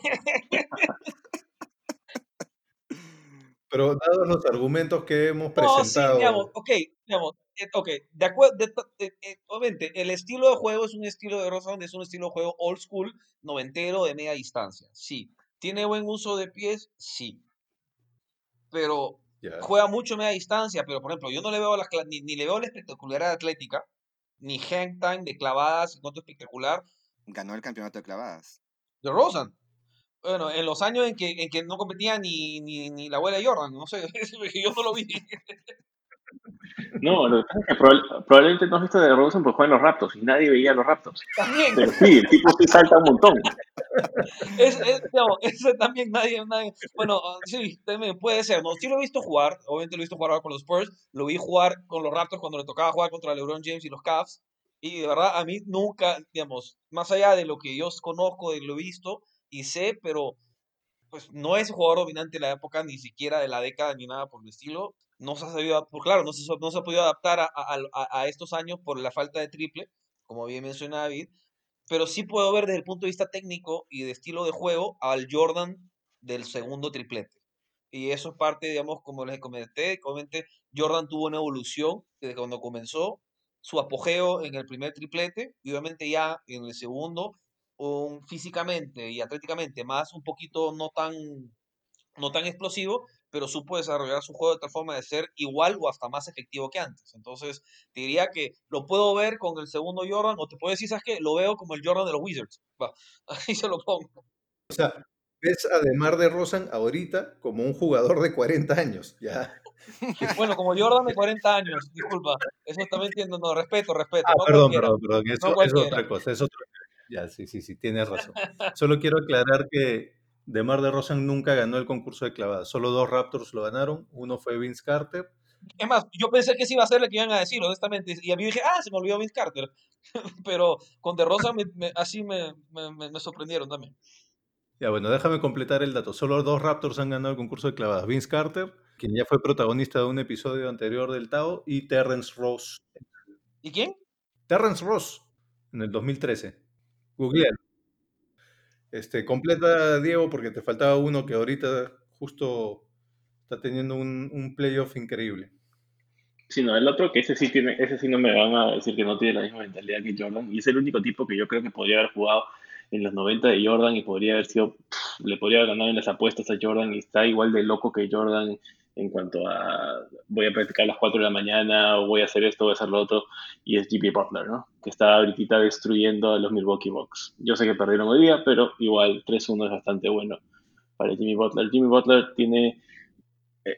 Pero dados los argumentos que hemos presentado. sí, digamos, ok, digamos, eh, ok, de acuerdo, eh, obviamente, el estilo de juego es un estilo de Rosan, es un estilo de juego old school, noventero, de media distancia, sí. ¿Tiene buen uso de pies? Sí pero juega mucho media distancia, pero por ejemplo, yo no le veo la, ni, ni, le veo la espectacularidad atlética, ni hang time de clavadas, cuanto espectacular. Ganó el campeonato de clavadas. De Rosen. Bueno, en los años en que, en que no competía ni, ni, ni la abuela Jordan, no sé, yo no lo vi. No, lo que pasa es que probablemente no has visto de Rosen porque juega en los Raptors y nadie veía los Raptors. También. Pero sí, el tipo sí salta un montón. Es, ese también nadie, nadie, Bueno, sí, también puede ser. No, sí lo he visto jugar. Obviamente lo he visto jugar con los Spurs. Lo vi jugar con los Raptors cuando le tocaba jugar contra LeBron James y los Cavs. Y de verdad, a mí nunca, digamos, más allá de lo que yo conozco, de lo he visto y sé, pero pues no es jugador dominante de la época, ni siquiera de la década, ni nada por el estilo. No se ha sabido, por claro, no se, no se ha podido adaptar a, a, a, estos años por la falta de triple, como bien mencionaba David, pero sí puedo ver desde el punto de vista técnico y de estilo de juego al Jordan del segundo triplete. Y eso es parte, digamos, como les comenté, comenté Jordan tuvo una evolución desde cuando comenzó su apogeo en el primer triplete y obviamente ya en el segundo, un, físicamente y atléticamente más un poquito no tan, no tan explosivo, pero supo desarrollar su juego de tal forma de ser igual o hasta más efectivo que antes. Entonces, te diría que lo puedo ver con el segundo Jordan, o te puedo decir, ¿sabes qué? Lo veo como el Jordan de los Wizards. Va, ahí se lo pongo. O sea, ves a Demar de Rosan ahorita como un jugador de 40 años, ya. Bueno, como Jordan de 40 años, disculpa. Eso también entiendo, no, respeto, respeto. Ah, perdón, perdón, perdón, eso es otra cosa, es otra Ya, sí, sí, sí, tienes razón. Solo quiero aclarar que DeMar DeRozan nunca ganó el concurso de clavadas. Solo dos Raptors lo ganaron. Uno fue Vince Carter. Es más, yo pensé que sí iba a ser lo que iban a decir, honestamente. Y a mí dije, ah, se me olvidó Vince Carter. Pero con DeRozan así me, me, sorprendieron también. Ya, bueno, déjame completar el dato. Solo dos Raptors han ganado el concurso de clavadas. Vince Carter, quien ya fue protagonista de un episodio anterior del Tao, y Terrence Ross. ¿Y quién? Terrence Ross, en el 2013. Google. Este, completa, Diego, porque te faltaba uno que ahorita justo está teniendo un, playoff increíble. Sí, no, el otro que ese sí tiene, ese sí no me van a decir que no tiene la misma mentalidad que Jordan. Y es el único tipo que yo creo que podría haber jugado en los 90 de Jordan y podría haber sido, le podría haber ganado en las apuestas a Jordan y está igual de loco que Jordan en cuanto a voy a practicar a las 4 de la mañana o voy a hacer esto, voy a hacer lo otro, y es Jimmy Butler, ¿no? Que está ahorita destruyendo a los Milwaukee Bucks. Yo sé que perdieron hoy día, pero igual 3-1 es bastante bueno para Jimmy Butler. Jimmy Butler tiene,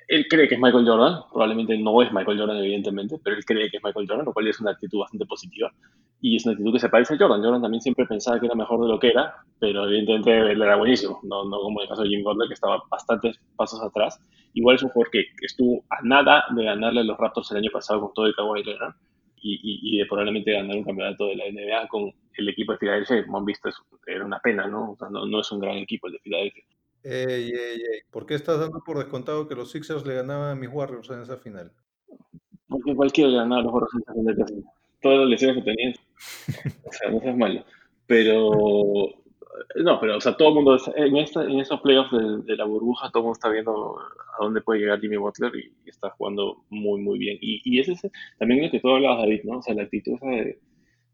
él cree que es Michael Jordan, probablemente no es Michael Jordan evidentemente, pero él cree que es Michael Jordan, lo cual es una actitud bastante positiva. Y es una actitud que se parece a Jordan. Jordan también siempre pensaba que era mejor de lo que era, pero evidentemente él era buenísimo, no, no como el caso de Jimmy Butler, que estaba bastantes pasos atrás Igual es un jugador que, estuvo a nada de ganarle a los Raptors el año pasado con todo el Kawhi Leonard y, y, de probablemente ganar un campeonato de la NBA con el equipo de Filadelfia. Como han visto, era una pena, ¿no? no, no es un gran equipo el de Filadelfia. Ey, ey, ey. ¿Por qué estás dando por descontado que los Sixers le ganaban a mis Warriors en esa final? Porque cualquiera le ganaba a los Warriors en esa final. Todas las lesiones que tenían. O sea, no seas malo. Pero no, pero o sea, todo el mundo, en, esta, en esos playoffs de, la burbuja, todo el mundo está viendo a dónde puede llegar Jimmy Butler y, está jugando muy, muy bien. Y, y ese es también lo que tú hablabas, David, ¿no? O sea, la actitud de,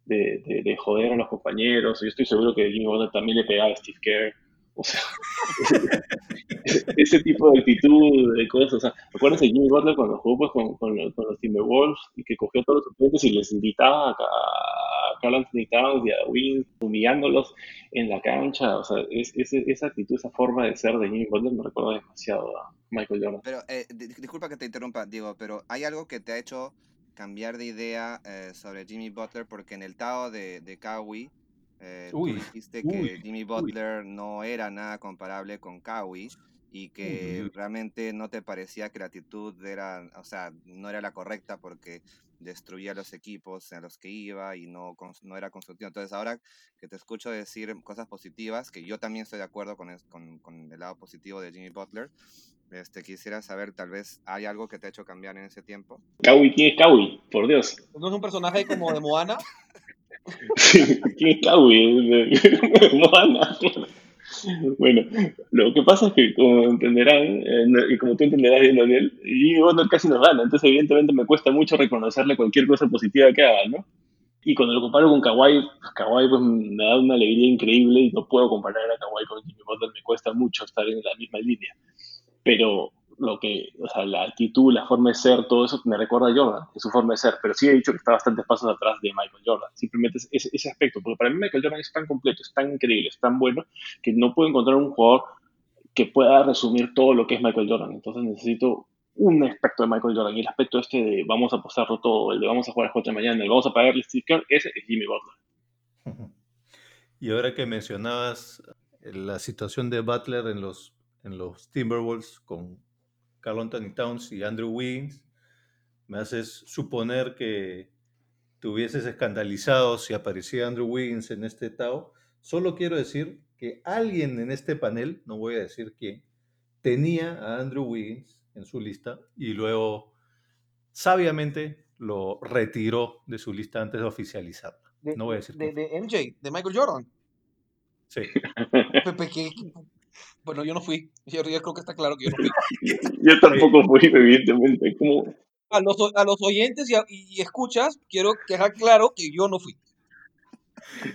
de, joder a los compañeros. Yo estoy seguro que Jimmy Butler también le pegaba a Steve Kerr. O sea, ese, tipo de actitud, de cosas. O sea, acuérdense Jimmy Butler cuando jugó pues, con, con, los Timberwolves y que cogió a todos los suplentes y les invitaba a, Carl Anthony Towns y a Win, humillándolos en la cancha. O sea, es, esa actitud, esa forma de ser de Jimmy Butler me recuerda demasiado a Michael Jordan. Pero, eh, disculpa que te interrumpa, Diego, pero hay algo que te ha hecho cambiar de idea eh, sobre Jimmy Butler porque en el Tao de, de Kawhi eh, tú dijiste que Jimmy Butler no era nada comparable con Kawhi y que realmente no te parecía que la actitud era, o sea, no era la correcta porque destruía los equipos a los que iba y no, no era constructivo. Entonces ahora que te escucho decir cosas positivas, que yo también estoy de acuerdo con, con, con el lado positivo de Jimmy Butler, este, quisiera saber, tal vez, ¿hay algo que te ha hecho cambiar en ese tiempo? Kawi, ¿quién es Kawi? Por Dios. ¿No es un personaje como de Moana? ¿Quién es Kawi? Moana. Bueno, lo que pasa es que, como entenderán, eh, y como tú entenderás bien, Daniel, y bueno, casi nos gana, entonces evidentemente me cuesta mucho reconocerle cualquier cosa positiva que haga, ¿no? Y cuando lo comparo con Kawhi, pues Kawhi pues, me da una alegría increíble y no puedo comparar a Kawhi con Jimmy Butler, me cuesta mucho estar en la misma línea. Pero lo que, o sea, la actitud, la forma de ser, todo eso me recuerda a Jordan, es su forma de ser, pero sí he dicho que está bastantes pasos atrás de Michael Jordan, simplemente es, ese aspecto, porque para mí Michael Jordan es tan completo, es tan increíble, es tan bueno, que no puedo encontrar un jugador que pueda resumir todo lo que es Michael Jordan, entonces necesito un aspecto de Michael Jordan, y el aspecto este de vamos a apostarlo todo, el de vamos a jugar a las 4 de mañana, el vamos a pagarle sticker, ese es Jimmy Butler. Y ahora que mencionabas la situación de Butler en los, en los Timberwolves con Carl Anthony Towns y Andrew Wiggins, me haces suponer que te hubieses escandalizado si aparecía Andrew Wiggins en este Tao. Solo quiero decir que alguien en este panel, no voy a decir quién, tenía a Andrew Wiggins en su lista y luego sabiamente lo retiró de su lista antes de oficializarla. no voy a decir. De, de, MJ, de Michael Jordan. Sí. Bueno, yo no fui. Yo, creo que está claro que yo no fui. yo tampoco fui, evidentemente. A, los, a los oyentes y, escuchas, quiero dejar claro que yo no fui.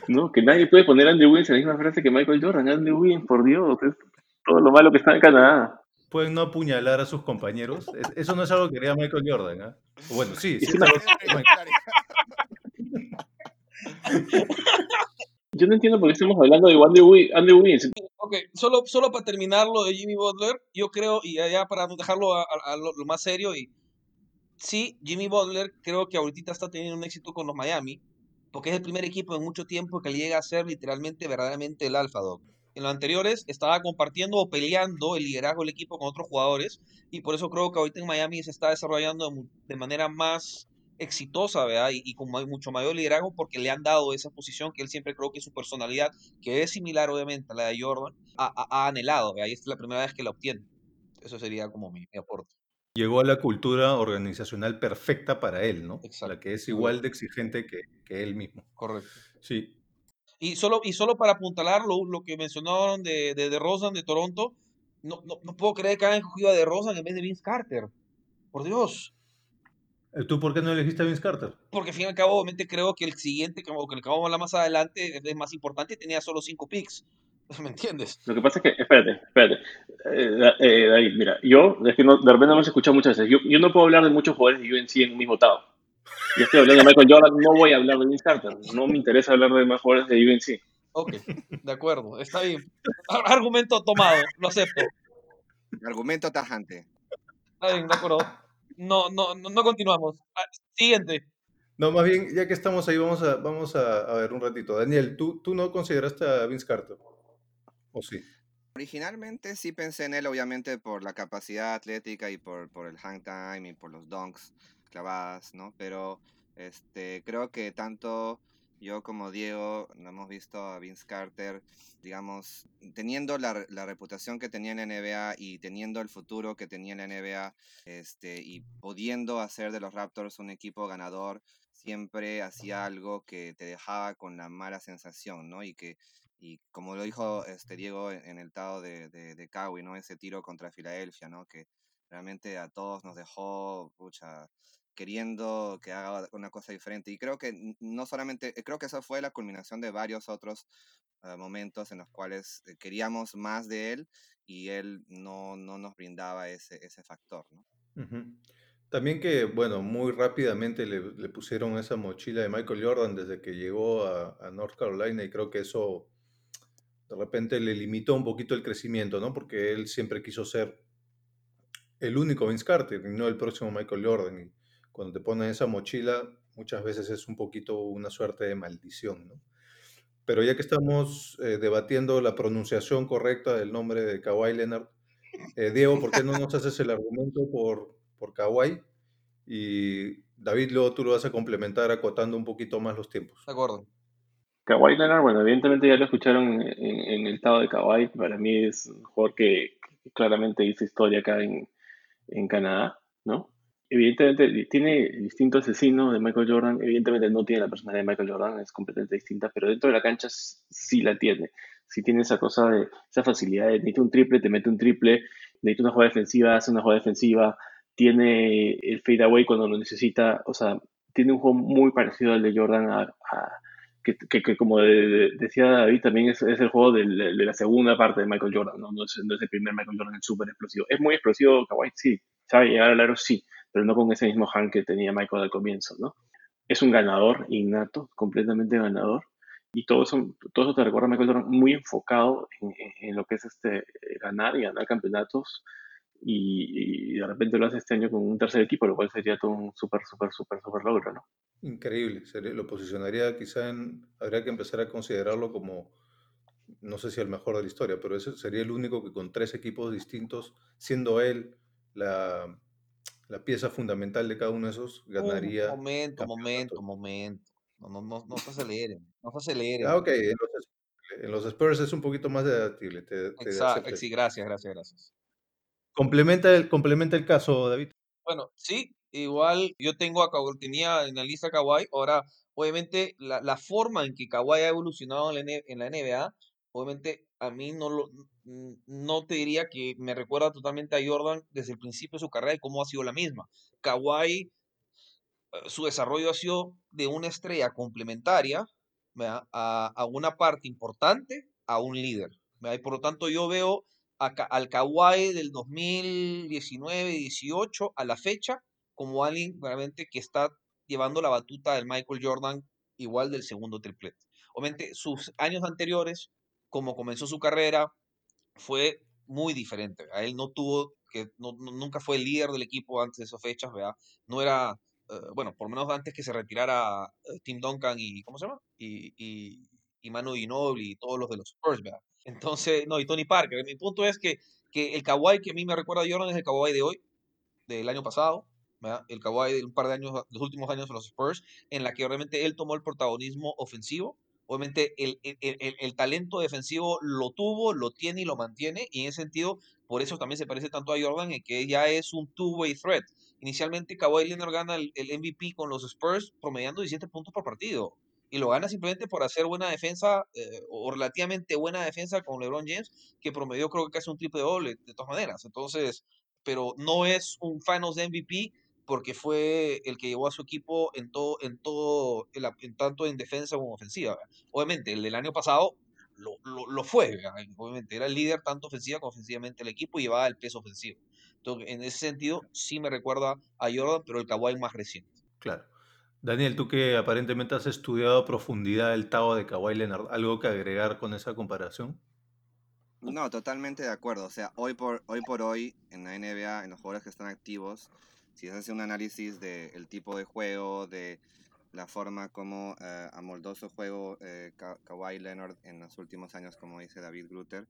No, que nadie puede poner a Andrew Wiggins en la misma frase que Michael Jordan. Andrew Wiggins, por Dios, es todo lo malo que está en Canadá. Pueden no apuñalar a sus compañeros. Eso no es algo que quería Michael Jordan. ¿eh? Bueno, sí, sí. Yo no entiendo por qué estamos hablando de. Ok, solo, solo para terminar lo de Jimmy Butler, yo creo, y allá para dejarlo a, lo, más serio, y sí, Jimmy Butler creo que ahorita está teniendo un éxito con los Miami, porque es el primer equipo en mucho tiempo que le llega a ser literalmente, verdaderamente el alfa dog. En los anteriores estaba compartiendo o peleando el liderazgo del equipo con otros jugadores, y por eso creo que ahorita en Miami se está desarrollando de manera más exitosa, ¿verdad? Y, con mucho mayor liderazgo porque le han dado esa posición que él siempre creo que su personalidad, que es similar obviamente a la de Jordan, ha, anhelado, ¿verdad? Y esta es la primera vez que la obtiene. Eso sería como mi, aporte. Llegó a la cultura organizacional perfecta para él, ¿no? Exacto. La que es igual de exigente que, que él mismo. Correcto. Sí. Y solo, y solo para apuntalar lo, lo que mencionaron de, de, de Rosan de Toronto, no, no, no, puedo creer que hayan cogido a de Rosan en vez de Vince Carter. Por Dios. Eh, ¿Tú por qué no elegiste a Vince Carter? Porque al fin y al cabo, obviamente creo que el siguiente, como que el que vamos a hablar más adelante, es más importante y tenía solo cinco picks. ¿Me entiendes? Lo que pasa es que, espérate, espérate. Eh, eh, David, mira, yo, es que no, de repente no hemos escuchado muchas veces. Yo, yo, no puedo hablar de muchos jugadores de UNC en un mismo tao. Yo estoy hablando de Michael Jordan, no voy a hablar de Vince Carter. No me interesa hablar de más jugadores de UNC. Ok, de acuerdo, está bien. Argumento tomado, lo acepto. Argumento tajante. Está bien, de acuerdo no, no, no, continuamos. Ah, siguiente. No, más bien, ya que estamos ahí, vamos a, vamos a, ver un ratito. Daniel, ¿tú, ¿tú no consideraste a Vince Carter? ¿O sí? Originalmente sí pensé en él, obviamente, por la capacidad atlética y por, por el hang time y por los dunks clavadas, ¿no? Pero este, creo que tanto yo como Diego no hemos visto a Vince Carter, digamos, teniendo la, la, reputación que tenía en la NBA y teniendo el futuro que tenía en la NBA este, y pudiendo hacer de los Raptors un equipo ganador, siempre hacía algo que te dejaba con la mala sensación, ¿no? Y que, y como lo dijo este Diego en, el tado de, de, de ¿no? Ese tiro contra Filadelfia, ¿no? Que realmente a todos nos dejó, pucha, queriendo que haga una cosa diferente. Y creo que no solamente, eh, creo que eso fue la culminación de varios otros ah, momentos en los cuales eh, queríamos más de él y él no, no nos brindaba ese, ese factor. ¿no? También que, bueno, muy rápidamente le, le, pusieron esa mochila de Michael Jordan desde que llegó a, a, North Carolina y creo que eso de repente le limitó un poquito el crecimiento, ¿no? Porque él siempre quiso ser el único Vince Carter y no el próximo Michael Jordan. Cuando te ponen esa mochila, muchas veces es un poquito una suerte de maldición, ¿no? Pero ya que estamos eh, debatiendo la pronunciación correcta del nombre de Kawhi Leonard, eh, Diego, ¿por qué no nos haces el argumento por, por Kawhi? Y David, luego tú lo vas a complementar acotando un poquito más los tiempos. De acuerdo. Kawhi Leonard, bueno, evidentemente ya lo escucharon en, el estado de Kawhi. Para mí es un jugador que, claramente hizo historia acá en, en Canadá, ¿no? Evidentemente tiene distinto asesino de Michael Jordan, evidentemente no tiene la personalidad de Michael Jordan, es completamente distinta, pero dentro de la cancha sí la tiene. Sí tiene esa cosa de, esa facilidad de necesita un triple, te mete un triple, necesita una jugada defensiva, hace una jugada defensiva, tiene el fade away cuando lo necesita, o sea, tiene un juego muy parecido al de Jordan a, que, que, como decía David, también es, es el juego de, de, la segunda parte de Michael Jordan, ¿no? No, es, no es el primer Michael Jordan súper explosivo. Es muy explosivo, Kawhi, sí. ¿Sabe llegar al aro? Sí pero no con ese mismo hand que tenía Michael al comienzo, ¿no? Es un ganador innato, completamente ganador, y todo eso, todo eso te recuerda a Michael Jordan muy enfocado en, lo que es este ganar y ganar campeonatos, y, de repente lo hace este año con un tercer equipo, lo cual sería todo un súper, súper, súper, súper logro, ¿no? Increíble, lo posicionaría quizá en, habría que empezar a considerarlo como, no sé si el mejor de la historia, pero ese sería el único que con tres equipos distintos, siendo él la la pieza fundamental de cada uno de esos, ganaría. momento, momento, momento. No, no, no, no se aceleren, no se aceleren. Ah, ok, en los, Spurs es un poquito más debatible. Exacto, sí, gracias, gracias, gracias. Complementa el, complementa el caso, David. Bueno, sí, igual yo tengo a tenía en la lista Kawhi, ahora obviamente la, la forma en que Kawhi ha evolucionado en la, en la NBA, obviamente a mí no lo no te diría que me recuerda totalmente a Jordan desde el principio de su carrera y cómo ha sido la misma. Kawhi, eh, su desarrollo ha sido de una estrella complementaria a, a, una parte importante a un líder. Y por lo tanto yo veo al Kawhi del 2019-18 a la fecha como alguien realmente que está llevando la batuta del Michael Jordan igual del segundo triplete. Obviamente sus años anteriores, como comenzó su carrera, fue muy diferente. A él no tuvo, que no, nunca fue el líder del equipo antes de esas fechas, ¿verdad? No era, eh, bueno, por menos antes que se retirara eh, Tim Duncan y, ¿cómo se llama? Y, y, y Manu Ginobili y todos los de los Spurs, ¿verdad? Entonces, no, y Tony Parker. Mi punto es que, que el Kawhi que a mí me recuerda a Jordan es el Kawhi de hoy, del año pasado, ¿verdad? el Kawhi de un par de años, los últimos años de los Spurs, en la que realmente él tomó el protagonismo ofensivo Obviamente el, el, el, talento defensivo lo tuvo, lo tiene y lo mantiene. Y en ese sentido, por eso también se parece tanto a Jordan, en que ya es un two-way threat. Inicialmente Kawhi Leonard gana el, MVP con los Spurs promediando 17 puntos por partido. Y lo gana simplemente por hacer buena defensa eh, o relativamente buena defensa con LeBron James, que promedió creo que casi un triple doble de todas maneras. Entonces, pero no es un Finals MVP porque fue el que llevó a su equipo en todo, en todo, en, tanto en defensa como ofensiva. Obviamente, el del año pasado lo, lo, fue, obviamente, era el líder tanto ofensiva como ofensivamente el equipo y llevaba el peso ofensivo. Entonces, en ese sentido, sí me recuerda a Jordan, pero el Kawhi más reciente. Claro. Daniel, tú que aparentemente has estudiado a profundidad el Tao de Kawhi Leonard, ¿algo que agregar con esa comparación? No, totalmente de acuerdo. O sea, hoy por, hoy por hoy, en la NBA, en los jugadores que están activos, si hace un análisis del tipo de juego, de la forma como eh, amoldó su juego eh, Kawhi Leonard en los últimos años, como dice David Grutter,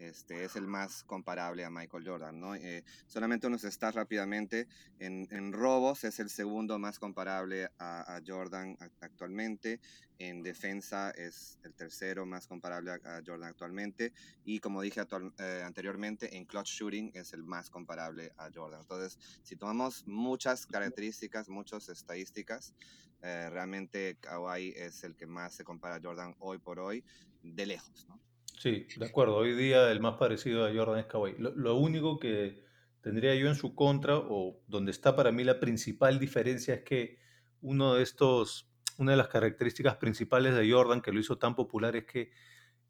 este, es el más comparable a Michael Jordan. ¿no? Eh, solamente unos está rápidamente. En, en, robos es el segundo más comparable a, a, Jordan actualmente. En defensa es el tercero más comparable a, Jordan actualmente. Y como dije eh, anteriormente, en clutch shooting es el más comparable a Jordan. Entonces, si tomamos muchas características, muchas estadísticas, eh, realmente Kawhi es el que más se compara a Jordan hoy por hoy, de lejos. ¿no? Sí, de acuerdo. Hoy día el más parecido a Jordan es Kawhi. Lo, único que tendría yo en su contra, o donde está para mí la principal diferencia, es que uno de estos, una de las características principales de Jordan que lo hizo tan popular es que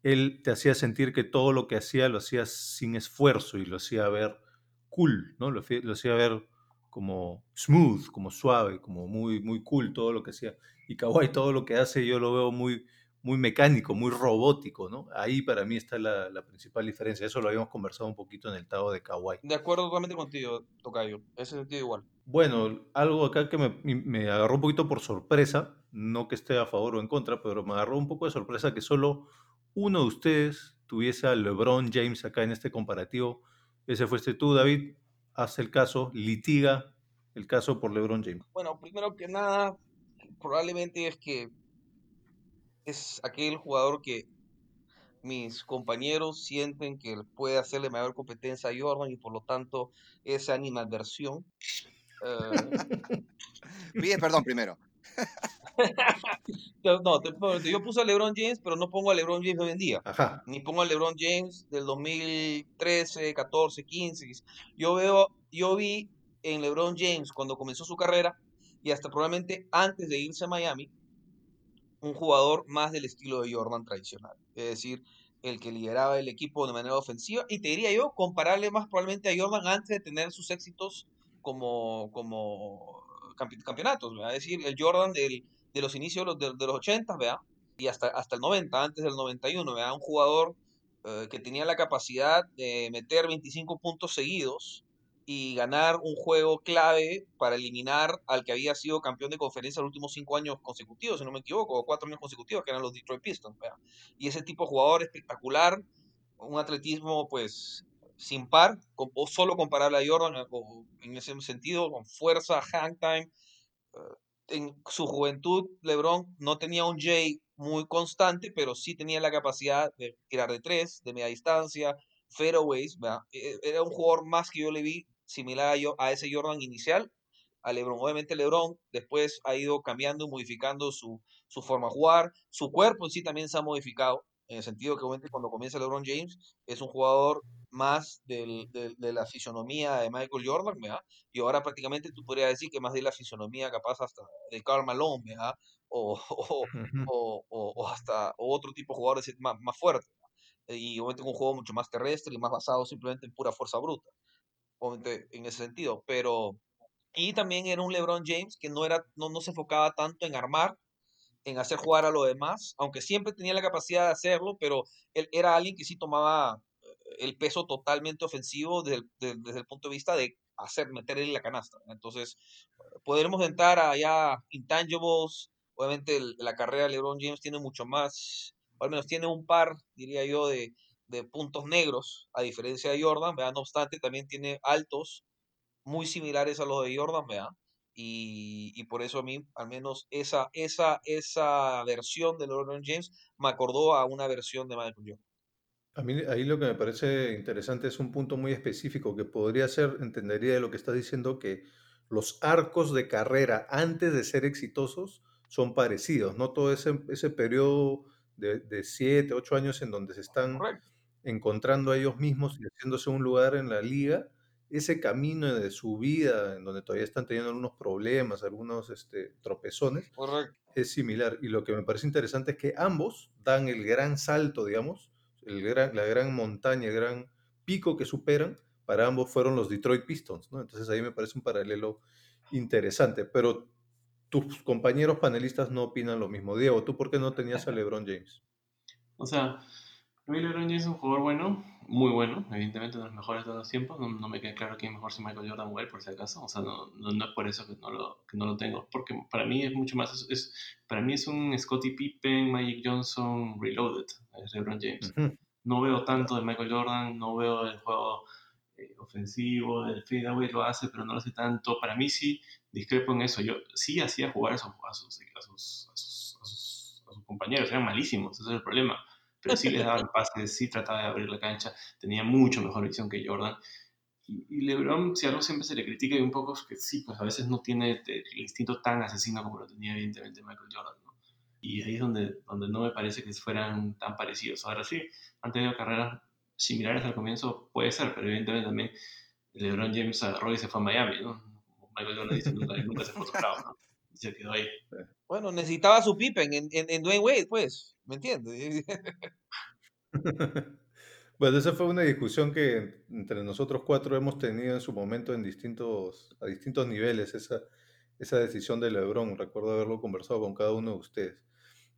él te hacía sentir que todo lo que hacía lo hacía sin esfuerzo y lo hacía ver cool, ¿no? Lo, lo hacía ver como smooth, como suave, como muy, muy cool todo lo que hacía. Y Kawhi todo lo que hace yo lo veo muy, muy mecánico, muy robótico, ¿no? Ahí para mí está la, principal diferencia. Eso lo habíamos conversado un poquito en el Tao de Kawaii. De acuerdo totalmente contigo, Tocayo. Ese sentido igual. Bueno, algo acá que me, me, agarró un poquito por sorpresa, no que esté a favor o en contra, pero me agarró un poco de sorpresa que solo uno de ustedes tuviese a LeBron James acá en este comparativo. Ese fuiste tú, David. Haz el caso, litiga el caso por LeBron James. Bueno, primero que nada, probablemente es que es aquel jugador que mis compañeros sienten que puede hacerle mayor competencia a Jordan y por lo tanto esa animadversión. Pide perdón primero. no, yo puse a LeBron James, pero no pongo a LeBron James hoy en día. Ni pongo a LeBron James del 2013, 14, 15. Yo veo, yo vi en LeBron James cuando comenzó su carrera y hasta probablemente antes de irse a Miami, un jugador más del estilo de Jordan tradicional. Es decir, el que lideraba el equipo de manera ofensiva. Y te diría yo, compararle más probablemente a Jordan antes de tener sus éxitos como, como campeonatos. Es decir, el Jordan del, de los inicios de los, de, los 80, ¿vea? y hasta, hasta el 90, antes del 91, ¿vea? un jugador eh, que tenía la capacidad de meter 25 puntos seguidos y ganar un juego clave para eliminar al que había sido campeón de conferencia los últimos cinco años consecutivos, si no me equivoco, o cuatro años consecutivos, que eran los Detroit Pistons. Y ese tipo de jugador espectacular, un atletismo pues sin par, o solo comparable a Jordan en ese sentido, con fuerza, hang time. Eh, en su juventud, LeBron no tenía un J muy constante, pero sí tenía la capacidad de tirar de tres, de media distancia, fairways. E, era un jugador más que yo le vi similar a, a ese Jordan inicial, a LeBron. Obviamente LeBron después ha ido cambiando y modificando su, su forma de jugar. Su cuerpo en sí también se ha modificado, en el sentido que obviamente cuando comienza LeBron James es un jugador más del, de la fisonomía de Michael Jordan, ¿verdad? Y ahora prácticamente tú podrías decir que más de la fisonomía capaz hasta de Karl Malone, ¿verdad? O, o, o, o, hasta otro tipo de jugadores más, más fuertes. Y obviamente un juego mucho más terrestre y más basado simplemente en pura fuerza bruta. Obviamente en ese sentido. Pero, y también era un LeBron James que no, era, no, no se enfocaba tanto en armar, en hacer jugar a lo demás, aunque siempre tenía la capacidad de hacerlo, pero él era alguien que sí tomaba el peso totalmente ofensivo desde desde el punto de vista de hacer, meter en la canasta. Entonces, podremos entrar allá intangibles. Obviamente, la carrera de LeBron James tiene mucho más, al menos tiene un par, diría yo, de, de puntos negros, a diferencia de Jordan. No obstante, también tiene altos muy similares a los de Jordan. ¿verdad? Y, y, por eso a mí, al menos esa, esa, esa versión de LeBron James me acordó a una versión de Michael Jordan. A mí ahí lo que me parece interesante es un punto muy específico que podría ser, entendería de lo que estás diciendo, que los arcos de carrera antes de ser exitosos son parecidos, ¿no? Todo ese, ese periodo de, de siete, ocho años en donde se están encontrando a ellos mismos y haciéndose un lugar en la liga, ese camino de su vida, en donde todavía están teniendo algunos problemas, algunos este, tropezones, es similar. Y lo que me parece interesante es que ambos dan el gran salto, digamos, la gran montaña, el gran pico que superan, para ambos fueron los Detroit Pistons, ¿no? Entonces ahí me parece un paralelo interesante, pero tus compañeros panelistas no opinan lo mismo. Diego, ¿tú por qué no tenías a LeBron James? O sea, mí LeBron James es un jugador bueno, muy bueno, evidentemente de los mejores de todos los tiempos. No, me queda claro quién es mejor si Michael Jordan o él, por si acaso. O sea, no, no, es por eso que no, lo, que no lo tengo. Porque para mí es mucho más. Es, para mí es un Scottie Pippen, Magic Johnson Reloaded, es LeBron James. No veo tanto de Michael Jordan, no veo el juego eh, ofensivo, el fadeaway lo hace, pero no lo hace tanto. Para mí sí discrepo en eso. Yo sí hacía jugar a sus, a sus, a sus, a sus, a sus compañeros, eran malísimos, ese es el problema pero sí les daba el pase, sí trataba de abrir la cancha, tenía mucho mejor visión que Jordan. Y, LeBron, si algo siempre se le critica un poco, es que sí, pues a veces no tiene el instinto tan asesino como lo tenía evidentemente Michael Jordan. ¿no? Y ahí es donde, donde no me parece que fueran tan parecidos. Ahora sí, han tenido carreras similares al comienzo, puede ser, pero evidentemente también LeBron James agarró y se fue a Miami, ¿no? Michael Jordan dice nunca, nunca se fue a otro lado, ¿no? Y se quedó ahí. Bueno, necesitaba su Pippen en, en, en Dwayne Wade, pues. ¿Me entiendes? Bueno, esa fue una discusión que entre nosotros cuatro hemos tenido en su momento en distintos, a distintos niveles, esa, esa decisión de Lebron. Recuerdo haberlo conversado con cada uno de ustedes.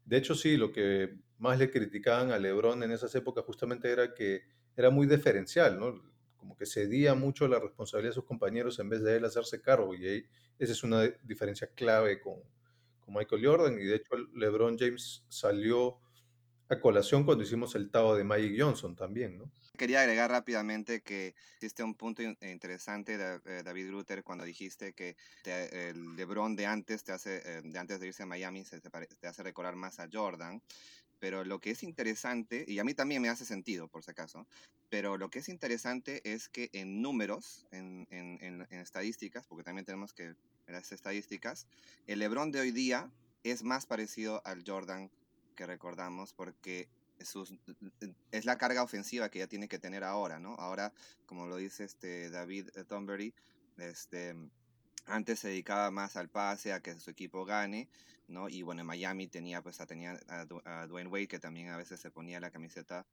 De hecho, sí, lo que más le criticaban a Lebron en esas épocas justamente era que era muy diferencial, ¿no? Como que cedía mucho la responsabilidad de sus compañeros en vez de él hacerse cargo. Y ahí, esa es una diferencia clave con, con Michael Jordan. Y de hecho, LeBron James salió a colación cuando hicimos el Tao de Magic Johnson también, ¿no? Quería agregar rápidamente que existe un punto interesante, de, eh, David Grutter, cuando dijiste que el LeBron de antes, te hace, eh, de antes de irse a Miami, se, te hace recordar más a Jordan. Pero lo que es interesante, y a mí también me hace sentido, por si acaso, pero lo que es interesante es que en números, en, en, en, en estadísticas, porque también tenemos que las estadísticas, el LeBron de hoy día es más parecido al Jordan que recordamos porque es la carga ofensiva que ya tiene que tener ahora, ¿no? Ahora, como lo dice este David Thornberry, este, antes se dedicaba más al pase, a que su equipo gane, ¿no? Y bueno, en Miami tenía, pues, a, tenía a, Dwayne Wade, que también a veces se ponía la camiseta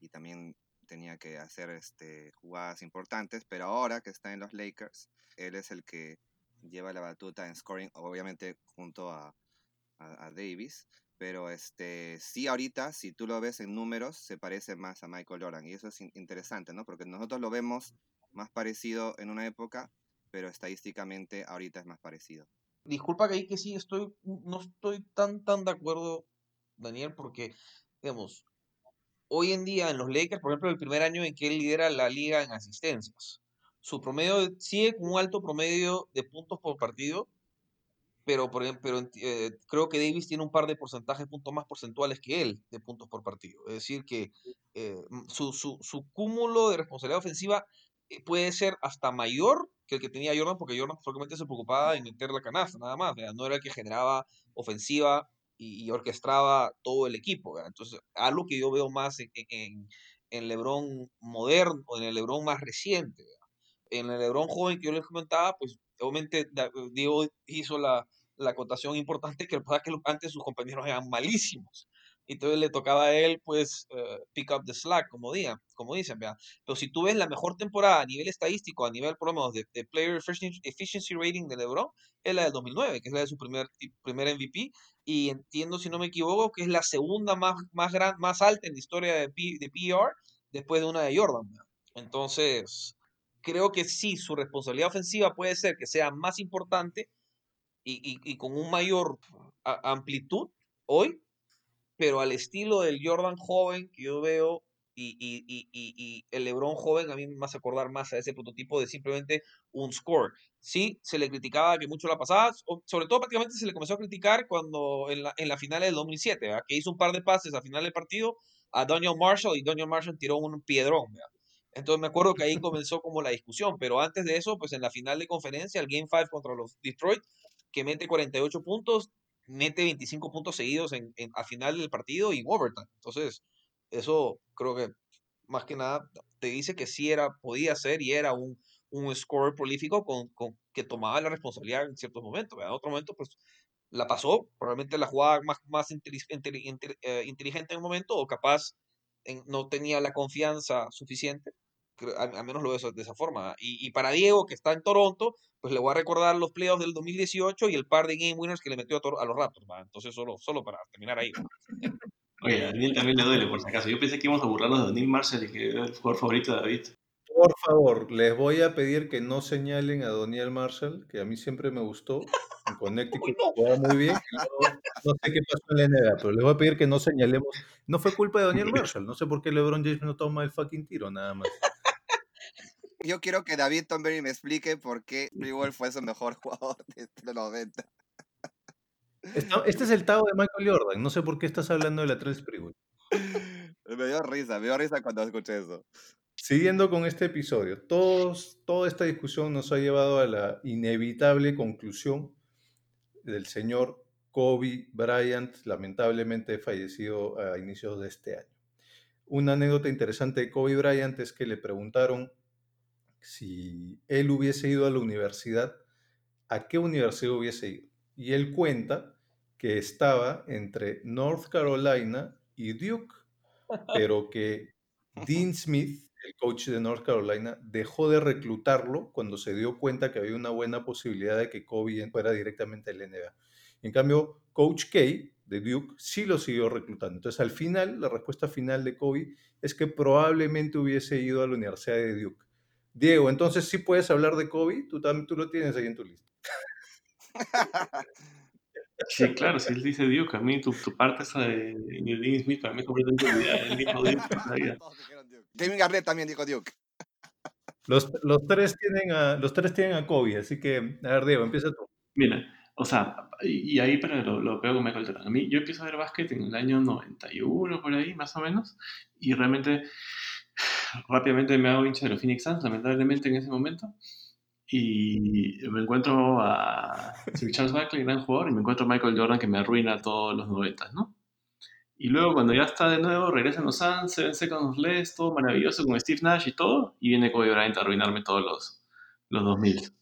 y también tenía que hacer este, jugadas importantes, pero ahora que está en los Lakers, él es el que lleva la batuta en scoring, obviamente junto a, a, Davis, pero este, sí ahorita, si tú lo ves en números, se parece más a Michael Jordan, y eso es interesante, ¿no? Porque nosotros lo vemos más parecido en una época, pero estadísticamente ahorita es más parecido. Disculpa que ahí que sí estoy, no estoy tan, tan de acuerdo, Daniel, porque, digamos, hoy en día en los Lakers, por ejemplo, el primer año en que él lidera la liga en asistencias. Su promedio sigue con un alto promedio de puntos por partido, pero, por ejemplo, eh, creo que Davis tiene un par de porcentajes, puntos más porcentuales que él de puntos por partido. Es decir, que eh, su, su, su, cúmulo de responsabilidad ofensiva eh, puede ser hasta mayor que el que tenía Jordan, porque Jordan solamente se preocupaba en meter la canasta, nada más. No era el que generaba ofensiva y, orquestaba todo el equipo. Entonces, algo que yo veo más en, en, en LeBron moderno, en el LeBron más reciente. En el LeBron joven que yo les comentaba, pues obviamente Diego hizo la, la acotación importante que, que antes sus compañeros eran malísimos. Y entonces le tocaba a él, pues, uh, pick up the slack, como, digan, como dicen, ¿vea? Pero si tú ves la mejor temporada a nivel estadístico, a nivel, por de, de Player Efficiency Rating de LeBron, es la del 2009, que es la de su primer, primer MVP. Y entiendo, si no me equivoco, que es la segunda más, más, gran, más alta en la historia de, de PR, después de una de Jordan. Entonces, creo que sí, su responsabilidad ofensiva puede ser que sea más importante y, con un mayor amplitud hoy, pero al estilo del Jordan joven que yo veo y, y, el LeBron joven, a mí me hace acordar más a ese prototipo de simplemente un score. Sí, se le criticaba que mucho la pasaba, sobre todo prácticamente se le comenzó a criticar cuando en la, en la final del 2007, que hizo un par de pases al final del partido a Daniel Marshall y Daniel Marshall tiró un piedrón. Entonces me acuerdo que ahí comenzó como la discusión, pero antes de eso, pues en la final de conferencia, el Game 5 contra los Detroit, que mete 48 puntos, mete 25 puntos seguidos en, a final del partido y overtime. Entonces, eso creo que más que nada te dice que sí era, podía ser y era un, un scorer prolífico con, con, que tomaba la responsabilidad en ciertos momentos. En otro momento, pues la pasó, probablemente la jugaba más, más eh, inteligente en un momento o capaz no tenía la confianza suficiente a, menos lo veo de esa forma. Y, para Diego, que está en Toronto, pues le voy a recordar los playoffs del 2018 y el par de game winners que le metió a, los Raptors. Entonces, solo, solo para terminar ahí. Oye, a Daniel también le duele, por si acaso. Yo pensé que íbamos a burlarnos de Daniel Marshall y que era el jugador favorito de David. Por favor, les voy a pedir que no señalen a Daniel Marshall, que a mí siempre me gustó. En Connecticut jugaba muy bien. No, sé qué pasó en la NBA, pero les voy a pedir que no señalemos. No fue culpa de Daniel Marshall. No sé por qué LeBron James no toma el fucking tiro, nada más yo quiero que David Tomberry me explique por qué Sprewell fue su mejor jugador de los 90. Este es el Tao de Michael Jordan. No sé por qué estás hablando de la 3 Sprewell. Me dio risa, me dio risa cuando escuché eso. Siguiendo con este episodio, todos, toda esta discusión nos ha llevado a la inevitable conclusión del señor Kobe Bryant, lamentablemente fallecido a inicios de este año. Una anécdota interesante de Kobe Bryant es que le preguntaron si él hubiese ido a la universidad, ¿a qué universidad hubiese ido? Y él cuenta que estaba entre North Carolina y Duke, pero que Dean Smith, el coach de North Carolina, dejó de reclutarlo cuando se dio cuenta que había una buena posibilidad de que Kobe fuera directamente al NBA. En cambio, Coach K de Duke sí lo siguió reclutando. Entonces, al final, la respuesta final de Kobe es que probablemente hubiese ido a la Universidad de Duke. Diego, entonces sí puedes hablar de Kobe, tú, también, tú lo tienes ahí en tu lista. Sí, claro, si él dice Duke, a mí tu, tu parte esa de Dean Smith para mí es completamente olvidada. Él dijo Duke. Kevin Garnett también dijo Duke. Los, los, tres tienen a, los tres tienen a Kobe, así que, a ver, Diego, empieza tú. Mira, o sea, y ahí para lo, lo pego con Michael Jordan. A mí, yo empiezo a ver básquet en el año 91, por ahí, más o menos, y realmente rápidamente me hago hincha de los Phoenix Suns, lamentablemente en ese momento. Y me encuentro a Sir Charles Barkley, gran jugador, y me encuentro a Michael Jordan que me arruina todos los 90, ¿no? Y luego cuando ya está de nuevo, regresan los Suns, se vence con los Les, todo maravilloso con Steve Nash y todo, y viene Kobe Bryant a arruinarme todos los, los 2000.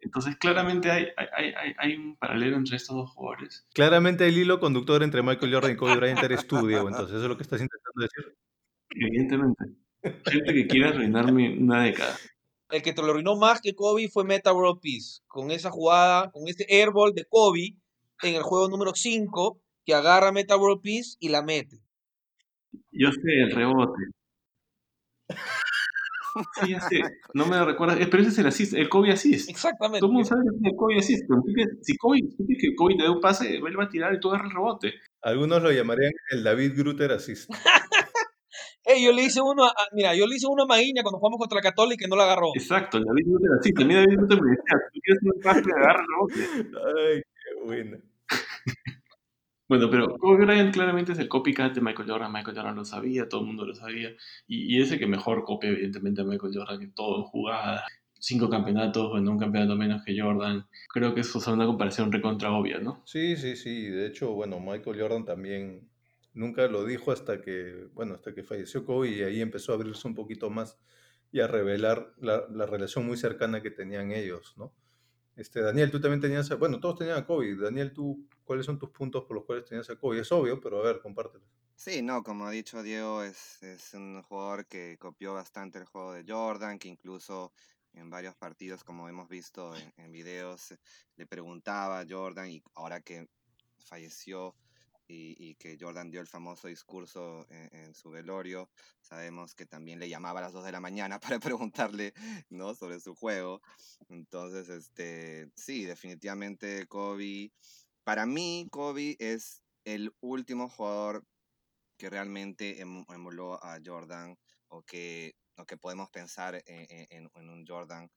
Entonces, claramente hay, hay, hay, hay, un paralelo entre estos dos jugadores. Claramente el hilo conductor entre Michael Jordan y Kobe Bryant eres tú, Diego. Entonces, eso es lo que estás intentando decir. Evidentemente. Gente que quiere arruinarme una década. El que te lo arruinó más que Kobe fue Meta World Peace. Con esa jugada, con este airball de Kobe en el juego número 5, que agarra Meta World Peace y la mete. Yo sé, el rebote. Sí, ya sé. No me recuerdas. Pero ese es el assist, el Kobe assist. Exactamente. Todo el mundo sabe que es el Kobe assist. si Kobe, si que Kobe te dé un pase, él va a tirar y tú agarras el rebote. Algunos lo llamarían el David Grutter assist. yo le hice uno, a, mira, yo le hice uno a cuando jugamos contra la Católica y no la agarró. Exacto, David no te la hiciste. Mira, David no te decía, tú quieres un pase, agárralo. Ay, qué buena. Bueno, pero Kobe Bryant claramente es el copycat de Michael Jordan. Michael Jordan lo sabía, todo el mundo lo sabía. Y, y que mejor copia, evidentemente, a Michael Jordan en todo, en jugadas. Cinco campeonatos, bueno, un campeonato menos que Jordan. Creo que eso es una comparación recontra obvia, ¿no? Sí, sí, sí. De hecho, bueno, Michael Jordan también nunca lo dijo hasta que, bueno, hasta que falleció Kobe y ahí empezó a abrirse un poquito más y a revelar la, la relación muy cercana que tenían ellos, ¿no? Este, Daniel, tú también tenías, bueno, todos tenían a Kobe. Daniel, tú, ¿cuáles son tus puntos por los cuales tenías a Kobe? Es obvio, pero a ver, compártelo. Sí, no, como ha dicho Diego, es, es un jugador que copió bastante el juego de Jordan, que incluso en varios partidos, como hemos visto en, en videos, le preguntaba a Jordan y ahora que falleció, y, que Jordan dio el famoso discurso en, su velorio. Sabemos que también le llamaba a las 2 de la mañana para preguntarle ¿no? sobre su juego. Entonces, este, sí, definitivamente Kobe. Para mí, Kobe es el último jugador que realmente emuló a Jordan o que, o que podemos pensar en, en un Jordan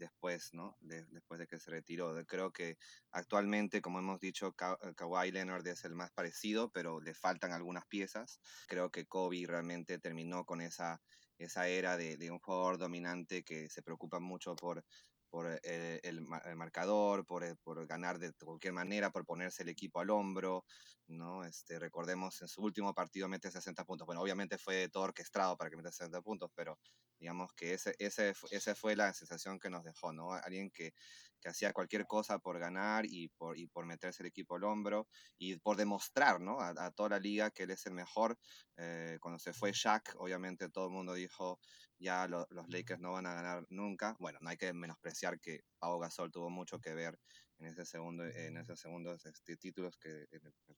después, ¿no? después de que se retiró. Creo que actualmente, como hemos dicho, Ka eh, Kawhi Leonard es el más parecido, pero le faltan algunas piezas. Creo que Kobe realmente terminó con esa, esa era de, de un jugador dominante que se preocupa mucho por, por eh, el, el, marcador, por, eh, por, ganar de cualquier manera, por ponerse el equipo al hombro, ¿no? Este, recordemos, en su último partido mete 60 puntos. Bueno, obviamente fue todo orquestado para que meta 60 puntos, pero digamos que ese, ese, esa fue la sensación que nos dejó, ¿no? Alguien que, que hacía cualquier cosa por ganar y por, y por meterse el equipo al hombro y por demostrar, ¿no? A, toda la liga que él es el mejor. Eh, cuando se fue Shaq, obviamente todo el mundo dijo, ya los Lakers no van a ganar nunca. Bueno, no hay que menospreciar que Pau Gasol tuvo mucho que ver en ese segundo, en esos segundos este, títulos que,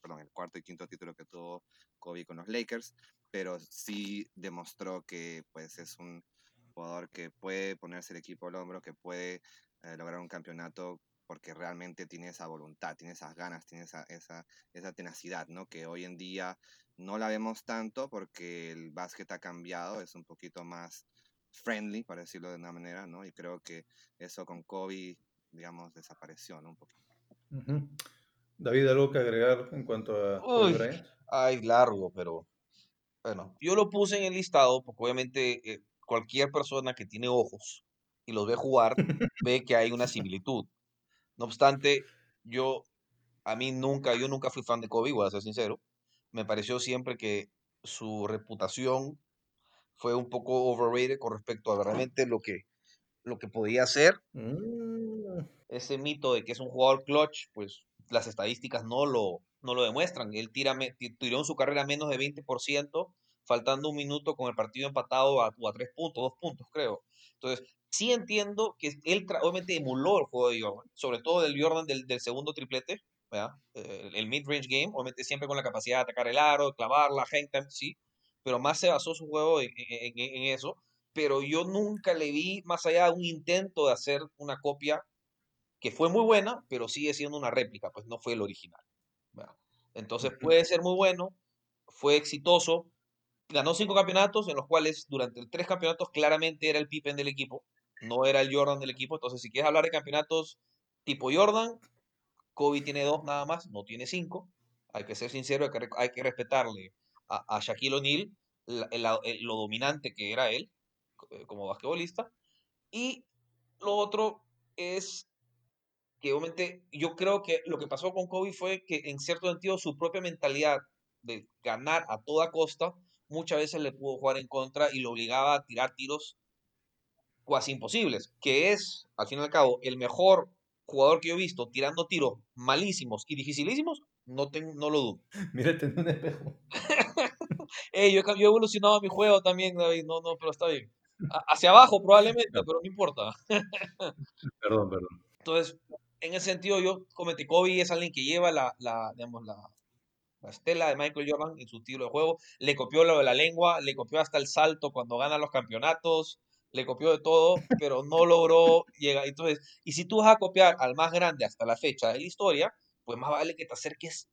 perdón, el cuarto y quinto título que tuvo Kobe con los Lakers, pero sí demostró que pues es un jugador que puede ponerse el equipo al hombro, que puede eh, lograr un campeonato porque realmente tiene esa voluntad, tiene esas ganas, tiene esa, esa, esa tenacidad, ¿no? Que hoy en día no la vemos tanto porque el básquet ha cambiado, es un poquito más friendly, para decirlo de una manera, ¿no? Y creo que eso con Kobe, digamos, desapareció, ¿no? Un poquito. David, ¿algo que agregar en cuanto a Kobe Bryant? Ay, largo, pero bueno, yo lo puse en el listado porque obviamente eh, cualquier persona que tiene ojos y los ve jugar ve que hay una similitud. No obstante, yo a mí nunca, yo nunca fui fan de Kobe, voy a ser sincero. Me pareció siempre que su reputación fue un poco overrated con respecto a realmente lo que, lo que podía hacer. Mm. Ese mito de que es un jugador clutch, pues las estadísticas no lo, no lo demuestran. Él tira, tiró en su carrera menos de 20%, faltando un minuto con el partido empatado a, a tres puntos, dos puntos, creo. Entonces, sí entiendo que él obviamente emuló el juego de Jordan, sobre todo del Jordan del, del segundo triplete, el, el mid-range game, obviamente siempre con la capacidad de atacar el aro, clavarla, hang time, sí, pero más se basó su juego en, eso. Pero yo nunca le vi más allá de un intento de hacer una copia que fue muy buena, pero sigue siendo una réplica, pues no fue el original. Entonces puede ser muy bueno, fue exitoso, ganó cinco campeonatos, en los cuales durante tres campeonatos claramente era el Pippen del equipo, no era el Jordan del equipo. Entonces, si quieres hablar de campeonatos tipo Jordan, Kobe tiene dos nada más, no tiene cinco. Hay que ser sincero, hay que, respetarle a, Shaquille O'Neal, lo dominante que era él eh, como basquetbolista. Y lo otro es que obviamente yo creo que lo que pasó con Kobe fue que en cierto sentido su propia mentalidad de ganar a toda costa muchas veces le pudo jugar en contra y lo obligaba a tirar tiros casi imposibles, que es, al fin y al cabo, el mejor jugador que yo he visto tirando tiros malísimos y dificilísimos, no, tengo, no lo dudo. Mírate en un espejo. yo, he evolucionado mi juego también, David. No, no, pero está bien. hacia abajo probablemente, pero no importa. perdón, perdón. Entonces, en ese sentido, yo cometí Kobe es alguien que lleva la, la, digamos, la, la estela de Michael Jordan en su estilo de juego. Le copió lo de la lengua, le copió hasta el salto cuando gana los campeonatos, le copió de todo, pero no logró llegar. Entonces, y si tú vas a copiar al más grande hasta la fecha de la historia, pues más vale que te acerques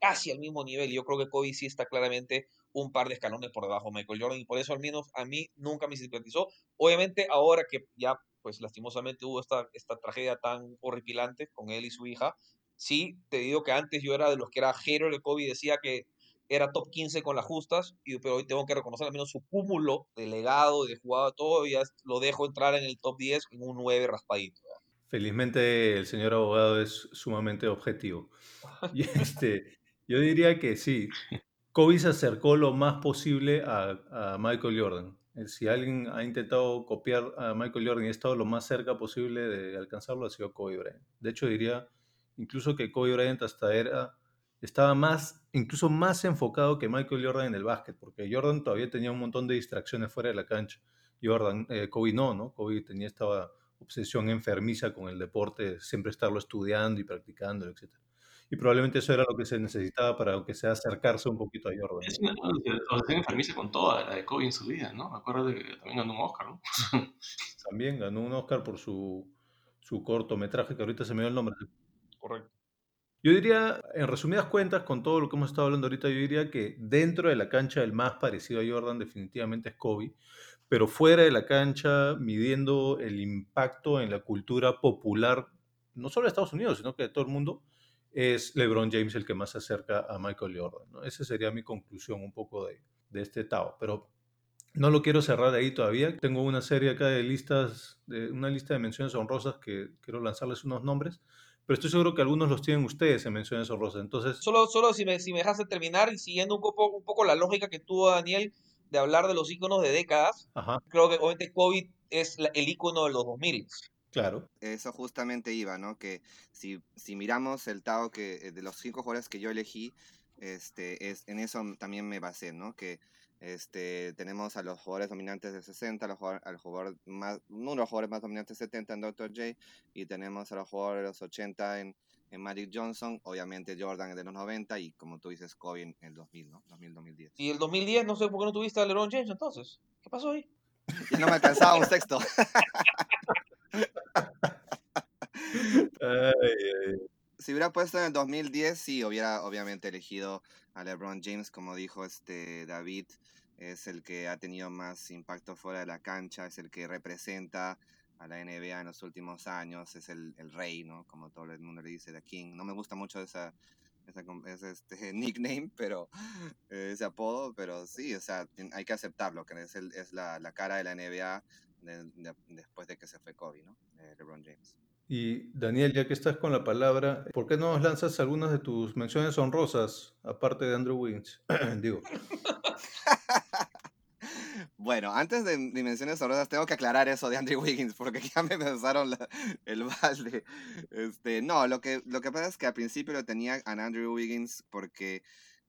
casi al mismo nivel. Yo creo que Kobe sí está claramente un par de escalones por debajo de Michael Jordan y por eso al menos a mí nunca me simpatizó. Obviamente ahora que ya pues lastimosamente hubo esta, esta tragedia tan horripilante con él y su hija, sí, te digo que antes yo era de los que era hater de Kobe, decía que era top 15 con las justas, y, pero hoy tengo que reconocer al menos su cúmulo de legado, de jugado, todo, y ya lo dejo entrar en el top 10 en un 9 raspadito. Felizmente el señor abogado es sumamente objetivo. Y este, yo diría que sí, Kobe se acercó lo más posible a, a, Michael Jordan. Eh, si alguien ha intentado copiar a Michael Jordan y ha estado lo más cerca posible de alcanzarlo, ha sido Kobe Bryant. De hecho, diría incluso que Kobe Bryant hasta era, estaba más, incluso más enfocado que Michael Jordan en el básquet, porque Jordan todavía tenía un montón de distracciones fuera de la cancha. Jordan, eh, Kobe no, ¿no? Kobe tenía esta obsesión enfermiza con el deporte, siempre estarlo estudiando y practicando, etc. Y probablemente eso era lo que se necesitaba para, aunque sea, acercarse un poquito a Jordan. Es una obsesión enfermiza con toda la de Kobe en su vida, ¿no? Me acuerdo de que también ganó un Oscar, ¿no? también ganó un Oscar por su, su cortometraje, que ahorita se me dio el nombre. Correcto. Yo diría, en resumidas cuentas, con todo lo que hemos estado hablando ahorita, yo diría que dentro de la cancha el más parecido a Jordan definitivamente es Kobe, pero fuera de la cancha, midiendo el impacto en la cultura popular, no solo de Estados Unidos, sino que de todo el mundo, es LeBron James el que más se acerca a Michael Jordan. Esa sería mi conclusión un poco de, de este Tao. Pero no lo quiero cerrar ahí todavía. Tengo una serie acá de listas, de, una lista de menciones honrosas que quiero lanzarles unos nombres pero estoy seguro que algunos los tienen ustedes en menciones honrosas. Entonces, solo, solo si me, si me dejas terminar y siguiendo un poco, un poco la lógica que tuvo Daniel de hablar de los iconos de décadas, creo que obviamente COVID es el icono de los 2000. Claro. Eso justamente iba, ¿no? Que si, si miramos el Tao que eh, de los cinco jugadores que yo elegí, este, es, en eso también me basé, ¿no? Que este, tenemos a los jugadores dominantes de 60, a los al jugador más, uno de los jugadores más dominantes de 70 en Dr. J, y tenemos a los jugadores de los 80 en, en Magic Johnson, obviamente Jordan de los 90 y como tú dices, Kobe en el 2000, ¿no? 2000-2010. Y el 2010, no sé por qué no tuviste a LeBron James entonces. ¿Qué pasó ahí? Ya no me alcanzaba un sexto. Si hubiera puesto en el 2010, sí, hubiera obviamente elegido a LeBron James, como dijo este David, es el que ha tenido más impacto fuera de la cancha, es el que representa a la NBA en los últimos años, es el, el rey, ¿no? Como todo el mundo le dice, The King. No me gusta mucho esa, esa, ese este, nickname, pero ese apodo, pero sí, o sea, hay que aceptarlo, que es, el, es la, la, cara de la NBA después de que se fue Kobe, ¿no? Eh, LeBron James. Y Daniel, ya que estás con la palabra, ¿por qué no nos lanzas algunas de tus menciones honrosas, aparte de Andrew Wiggins? Digo. Bueno, antes de mis menciones honrosas, tengo que aclarar eso de Andrew Wiggins, porque ya me pensaron el balde. Este, no, lo que, lo que pasa es que al principio lo tenía a Andrew Wiggins porque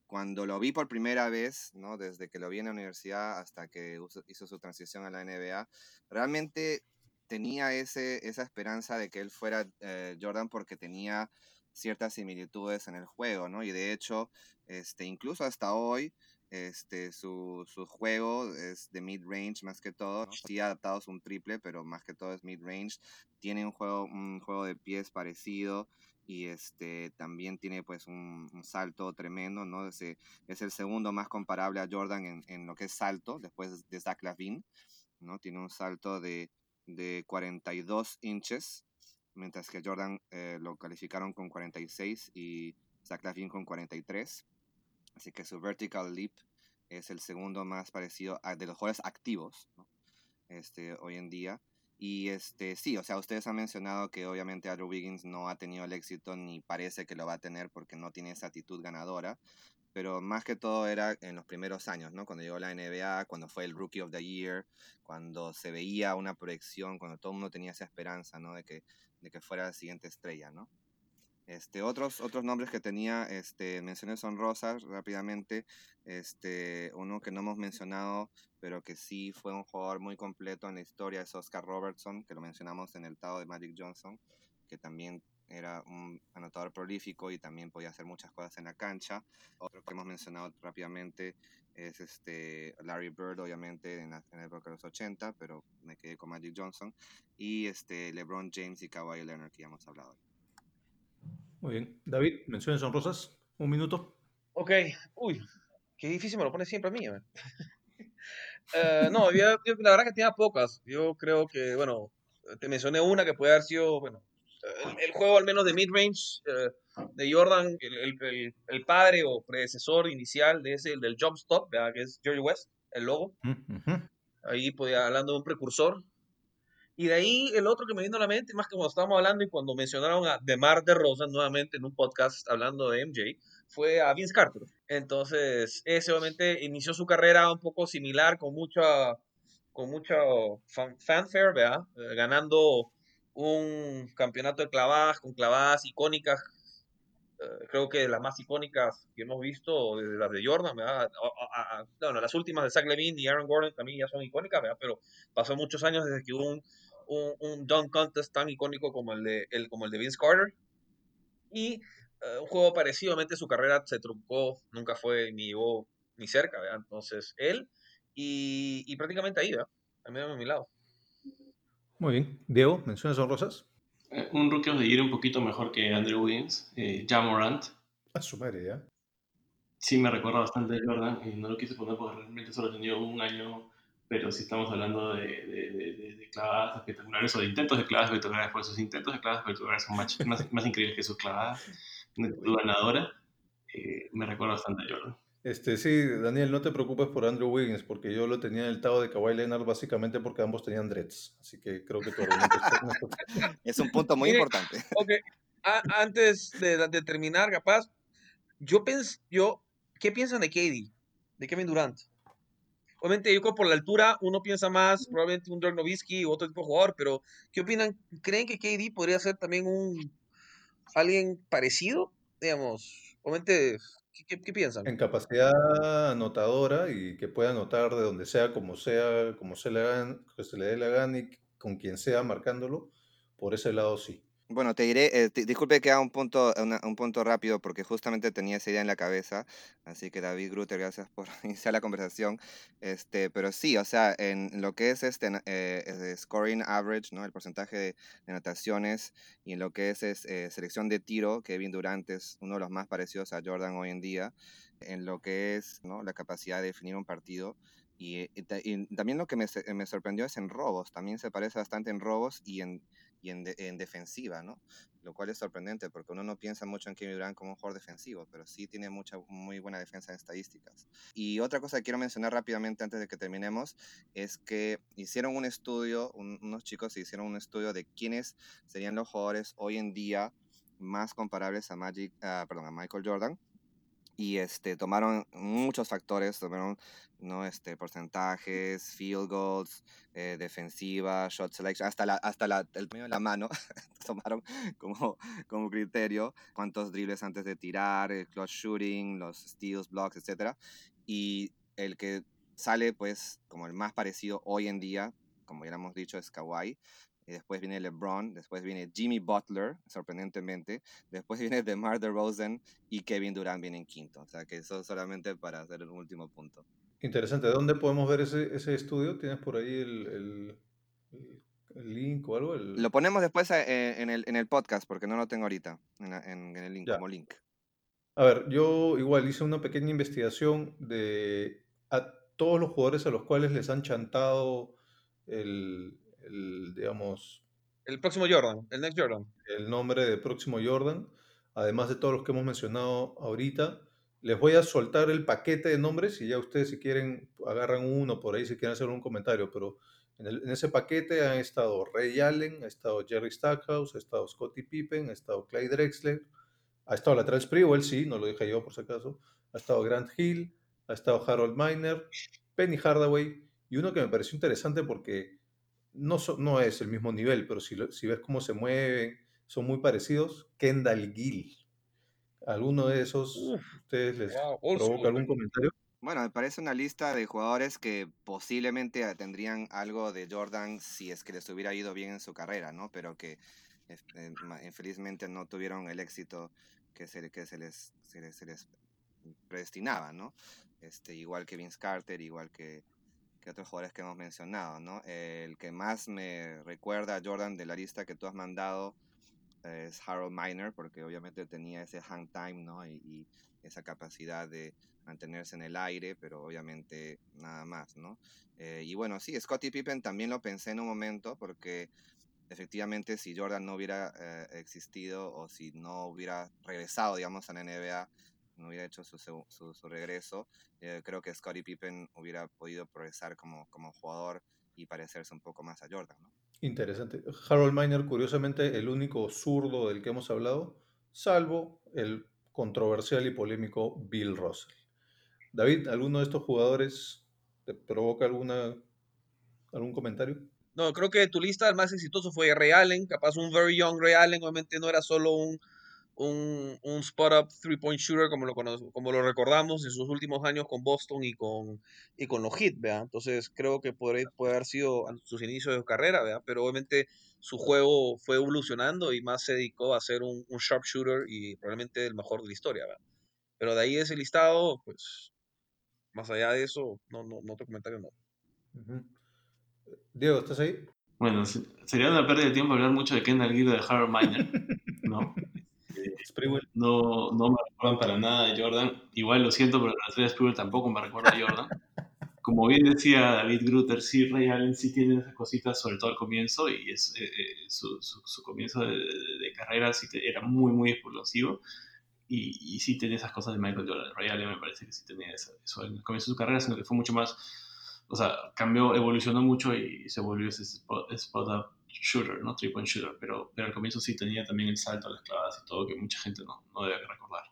cuando lo vi por primera vez, ¿no? desde que lo vi en la universidad hasta que hizo su transición a la NBA, realmente tenía ese, esa esperanza de que él fuera eh, Jordan porque tenía ciertas similitudes en el juego, ¿no? Y de hecho, este, incluso hasta hoy, este, su, su juego es de mid-range más que todo. Sí adaptado a un triple, pero más que todo es mid-range. Tiene un juego, un juego de pies parecido y este también tiene pues un, salto tremendo, ¿no? Es, es, el segundo más comparable a Jordan en, en, lo que es salto, después de Zach Lavin, ¿no? Tiene un salto de de 42 inches, mientras que Jordan eh, lo calificaron con 46 y Zach Lavin con 43. Así que su vertical leap es el segundo más parecido a, de los jugadores activos este, hoy en día. Y este, sí, o sea, ustedes han mencionado que obviamente Andrew Wiggins no ha tenido el éxito ni parece que lo va a tener porque no tiene esa actitud ganadora pero más que todo era en los primeros años, ¿no? Cuando llegó la NBA, cuando fue el Rookie of the Year, cuando se veía una proyección, cuando todo el mundo tenía esa esperanza, ¿no? De que, de que fuera la siguiente estrella, ¿no? Este, otros, otros nombres que tenía, este, menciones honrosas rápidamente, este, uno que no hemos mencionado, pero que sí fue un jugador muy completo en la historia es Oscar Robertson, que lo mencionamos en el Tao de Magic Johnson, que también era un anotador prolífico y también podía hacer muchas cosas en la cancha. Otro que hemos mencionado rápidamente es este Larry Bird, obviamente en la, época de los 80, pero me quedé con Magic Johnson. Y este LeBron James y Kawhi Leonard, que ya hemos hablado. Muy bien. David, menciones honrosas. Un minuto. Ok. Uy, Qué difícil me lo pone siempre a mí. Eh, no, la verdad que tenía pocas. Yo creo que, bueno, te mencioné una que puede haber sido, bueno, el, juego al menos de midrange eh, de Jordan, el, el, padre o predecesor inicial de ese, el del jump stop, que es Jerry West, el logo. Ahí podía, hablando de un precursor. Y de ahí el otro que me vino a la mente, más que cuando estábamos hablando y cuando mencionaron a DeMar DeRozan nuevamente en un podcast hablando de MJ, fue a Vince Carter. Entonces, ese obviamente inició su carrera un poco similar, con mucha, con mucho fanfare, ¿verdad? Eh, ganando un campeonato de clavadas, con clavadas icónicas, eh, creo que las más icónicas que hemos visto, desde las de Jordan, ¿verdad? bueno, las últimas de Zach Levine y Aaron Gordon también ya son icónicas, ¿verdad? Pero pasó muchos años desde que hubo un, un, un dunk contest tan icónico como el de, el, como el de Vince Carter. Y eh, un juego parecido, su carrera se truncó, nunca fue ni llegó ni cerca, Entonces, él y, prácticamente ahí, ¿verdad? A mi lado. Muy bien. Diego, ¿menciones honrosas? Eh, un rookie de ir un poquito mejor que Andrew Wiggins, eh, Jamorant. A su madre, ya. Sí, me recuerda bastante de Jordan y no lo quise poner porque realmente solo tenido un año, pero si estamos hablando de, de, de, clavadas espectaculares o de intentos de clavadas espectaculares, pues sus intentos de clavadas espectaculares son más, más, más increíbles que sus clavadas ganadora, eh, me recuerda bastante a Jordan. Este, sí, Daniel, no te preocupes por Andrew Wiggins, porque yo lo tenía en el tao de Kawhi Leonard básicamente porque ambos tenían dreads. Así que creo que tu argumento es un punto muy importante. Ok, antes de, de, terminar, capaz, yo pienso, yo, ¿qué piensan de KD? De Kevin Durant. Obviamente, yo creo por la altura uno piensa más, probablemente un Dirk Nowitzki u otro tipo de jugador, pero ¿qué opinan? ¿Creen que KD podría ser también un alguien parecido? Digamos, obviamente, ¿qué, piensan? En capacidad anotadora y que pueda anotar de donde sea, como sea, como se le, se le dé la gana y con quien sea marcándolo, por ese lado sí. Bueno, te diré, eh, disculpe que haga un punto, un punto rápido porque justamente tenía esa idea en la cabeza, así que David Grutter, gracias por iniciar la conversación, este, pero sí, o sea, en lo que es este eh, scoring average, ¿no? el porcentaje de, anotaciones y en lo que es, eh, selección de tiro, Kevin Durant es uno de los más parecidos a Jordan hoy en día, en lo que es ¿no? la capacidad de definir un partido. Y, y también lo que me, me sorprendió es en robos, también se parece bastante en robos y en y en, en, defensiva, ¿no? Lo cual es sorprendente porque uno no piensa mucho en Kevin Durant como un jugador defensivo, pero sí tiene mucha, muy buena defensa en estadísticas. Y otra cosa que quiero mencionar rápidamente antes de que terminemos es que hicieron un estudio, unos chicos hicieron un estudio de quiénes serían los jugadores hoy en día más comparables a, Magic, uh, perdón, a Michael Jordan y este, tomaron muchos factores, tomaron ¿no? este, porcentajes, field goals, eh, defensiva, shot selection, hasta, la, hasta la, el medio de la mano, tomaron como, como criterio cuántos dribles antes de tirar, el clutch shooting, los steals, blocks, etc. Y el que sale pues como el más parecido hoy en día, como ya hemos dicho, es Kawhi, y después viene LeBron, después viene Jimmy Butler, sorprendentemente, después viene DeMar DeRozan y Kevin Durant viene en quinto. O sea que eso solamente para hacer el último punto. Interesante. ¿Dónde podemos ver ese, ese estudio? ¿Tienes por ahí el, el, link o algo? Lo ponemos después eh, en, el, en el podcast porque no lo tengo ahorita en, en, el link, como link. A ver, yo igual hice una pequeña investigación de a todos los jugadores a los cuales les han chantado el, el, digamos... El próximo Jordan, el next Jordan. El nombre de próximo Jordan, además de todos los que hemos mencionado ahorita. Les voy a soltar el paquete de nombres y ya ustedes si quieren agarran uno por ahí si quieren hacer un comentario, pero en, ese paquete han estado Ray Allen, ha estado Jerry Stackhouse, ha estado Scottie Pippen, ha estado Clyde Drexler, ha estado Lateral Sprewell, sí, no lo dije yo por si acaso, ha estado Grant Hill, ha estado Harold Miner, Penny Hardaway, y uno que me pareció interesante porque no, no es el mismo nivel, pero si, si ves cómo se mueven, son muy parecidos. Kendall Gill. ¿Alguno de esos ustedes les provoca algún comentario? Bueno, me parece una lista de jugadores que posiblemente tendrían algo de Jordan si es que les hubiera ido bien en su carrera, ¿no? Pero que eh, infelizmente no tuvieron el éxito que se, que se, les, se, les, se les predestinaba, ¿no? Este, igual que Vince Carter, igual que que otros jugadores que hemos mencionado, ¿no? El que más me recuerda a Jordan de la lista que tú has mandado es Harold Miner, porque obviamente tenía ese hang time, ¿no? Y, esa capacidad de mantenerse en el aire, pero obviamente nada más, ¿no? Eh, y bueno, sí, Scottie Pippen también lo pensé en un momento, porque efectivamente si Jordan no hubiera eh, existido o si no hubiera regresado, digamos, a la NBA, no hubiera hecho su, su, regreso, eh, creo que Scottie Pippen hubiera podido progresar como, como jugador y parecerse un poco más a Jordan, ¿no? Interesante. Harold Miner, curiosamente, el único zurdo del que hemos hablado, salvo el controversial y polémico Bill Russell. David, ¿alguno de estos jugadores te provoca alguna, algún comentario? No, creo que tu lista el más exitoso fue Ray Allen, capaz un very young Ray Allen, obviamente no era solo un un, un spot-up three-point shooter como lo, como lo recordamos en sus últimos años con Boston y con, y con los Heat, ¿vea? Entonces creo que puede, puede haber sido sus inicios de carrera, ¿vea? Pero obviamente su juego fue evolucionando y más se dedicó a ser un, un sharpshooter y probablemente el mejor de la historia, ¿vea? Pero de ahí ese listado, pues, más allá de eso, no, no, no otro comentario no. Diego, ¿estás ahí? Bueno, sería una pérdida de tiempo hablar mucho de Kendall Guido de Harold Miner, ¿no? No, no me recuerdan para nada a Jordan. Igual lo siento, pero la estrella Sprewell tampoco me recuerda a Jordan. Como bien decía David Grutter, sí, Ray Allen sí tiene esas cositas, sobre todo al comienzo, y es, eh, eh, su, su, comienzo de, carrera sí era muy, muy explosivo. Y, y, sí tiene esas cosas de Michael Jordan. Ray Allen me parece que sí tenía eso, eso el comienzo de su carrera, sino que fue mucho más, o sea, cambió, evolucionó mucho y se volvió ese spot, spot up shooter, ¿no? Three point shooter, pero, pero al comienzo sí tenía también el salto a las clavadas y todo que mucha gente no, no debe recordar.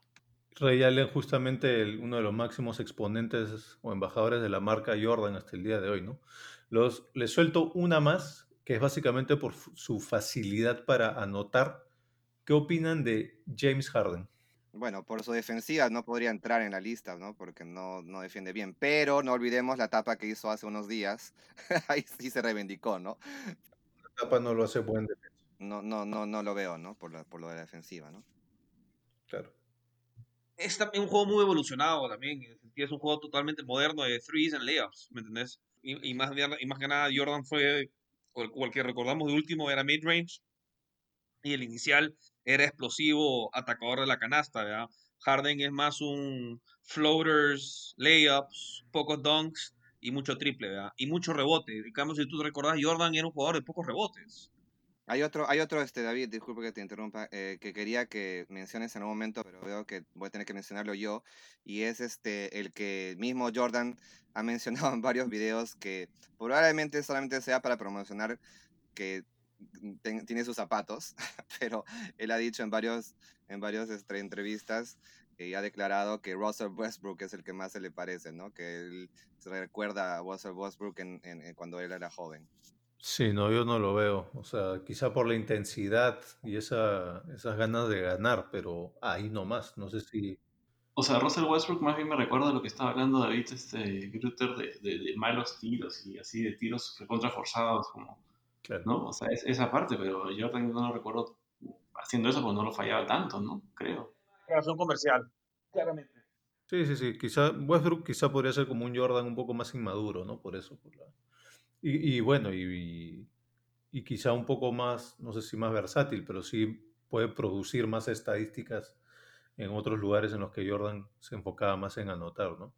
Ray Allen, justamente uno de los máximos exponentes o embajadores de la marca Jordan hasta el día de hoy, ¿no? Los, les suelto una más, que es básicamente por su facilidad para anotar. ¿Qué opinan de James Harden? Bueno, por su defensiva no podría entrar en la lista, ¿no? Porque no, no defiende bien. Pero no olvidemos la etapa que hizo hace unos días. Ahí sí se reivindicó, ¿no? No lo hace buen defensa. No, no, no, no lo veo, ¿no? Por, por lo de la defensiva, ¿no? Claro. Es también un juego muy evolucionado también. Es un juego totalmente moderno de threes and layups, ¿me entendés? Y, más, y más que nada, Jordan fue, o el que recordamos de último era mid-range. Y el inicial era explosivo, atacador de la canasta, ¿verdad? Harden es más un floaters, layups, pocos dunks y mucho triple, ¿verdad? Y mucho rebote. En si tú te recordás, Jordan era un jugador de pocos rebotes. Hay otro, hay otro, este, David, disculpe que te interrumpa, eh, que quería que menciones en un momento, pero veo que voy a tener que mencionarlo yo, y es este, el que mismo Jordan ha mencionado en varios videos que probablemente solamente sea para promocionar que tiene sus zapatos, pero él ha dicho en varios, en varios este, entrevistas y ha declarado que Russell Westbrook es el que más se le parece, ¿no? Que él se recuerda a Russell Westbrook en, en, cuando él era joven. Sí, no, yo no lo veo. O sea, quizá por la intensidad y esa, esas ganas de ganar, pero ahí no más. No sé si. O sea, Russell Westbrook más bien me recuerda a lo que estaba hablando David este, Grutter de, de, malos tiros y así de tiros contraforzados, como. Claro. ¿No? O sea, es, esa parte, pero yo también no lo recuerdo haciendo eso porque no lo fallaba tanto, ¿no? Creo razón comercial, claramente. Sí, sí, sí. Quizá Westbrook quizá podría ser como un Jordan un poco más inmaduro, ¿no? Por eso. y, bueno, y, y, quizá un poco más, no sé si más versátil, pero sí puede producir más estadísticas en otros lugares en los que Jordan se enfocaba más en anotar, ¿no?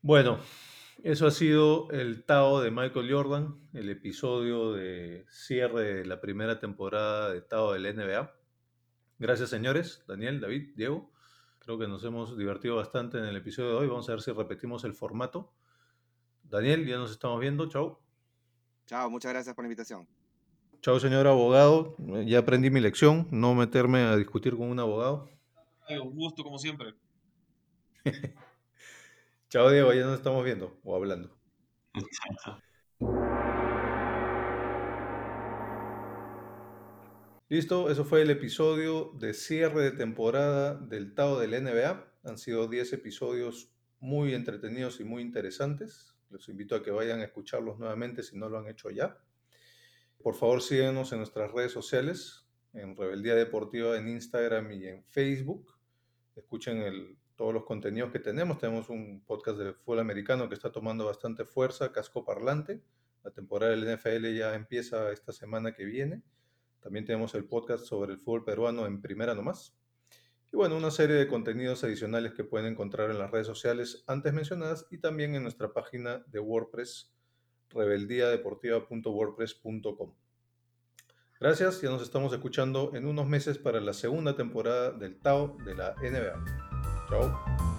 Bueno, eso ha sido el Tao de Michael Jordan, el episodio de cierre de la primera temporada de Tao del NBA. Gracias, señores. Daniel, David, Diego. Creo que nos hemos divertido bastante en el episodio de hoy. Vamos a ver si repetimos el formato. Daniel, ya nos estamos viendo. Chao. Chao, muchas gracias por la invitación. Chao, señor abogado. Ya aprendí mi lección, no meterme a discutir con un abogado. Un gusto, como siempre. Chao, Diego, ya nos estamos viendo o hablando. Listo, eso fue el episodio de cierre de temporada del Tao del NBA. Han sido 10 episodios muy entretenidos y muy interesantes. Los invito a que vayan a escucharlos nuevamente si no lo han hecho ya. Por favor, síguenos en nuestras redes sociales, en Rebeldía Deportiva en Instagram y en Facebook. Escuchen todos los contenidos que tenemos. Tenemos un podcast de fútbol americano que está tomando bastante fuerza, casco parlante. La temporada del NFL ya empieza esta semana que viene. También tenemos el podcast sobre el fútbol peruano en primera nomás. Y bueno, una serie de contenidos adicionales que pueden encontrar en las redes sociales antes mencionadas y también en nuestra página de WordPress, rebeldiadeportiva.wordpress.com. Gracias, ya nos estamos escuchando en unos meses para la segunda temporada del TAO de la NBA. Chao.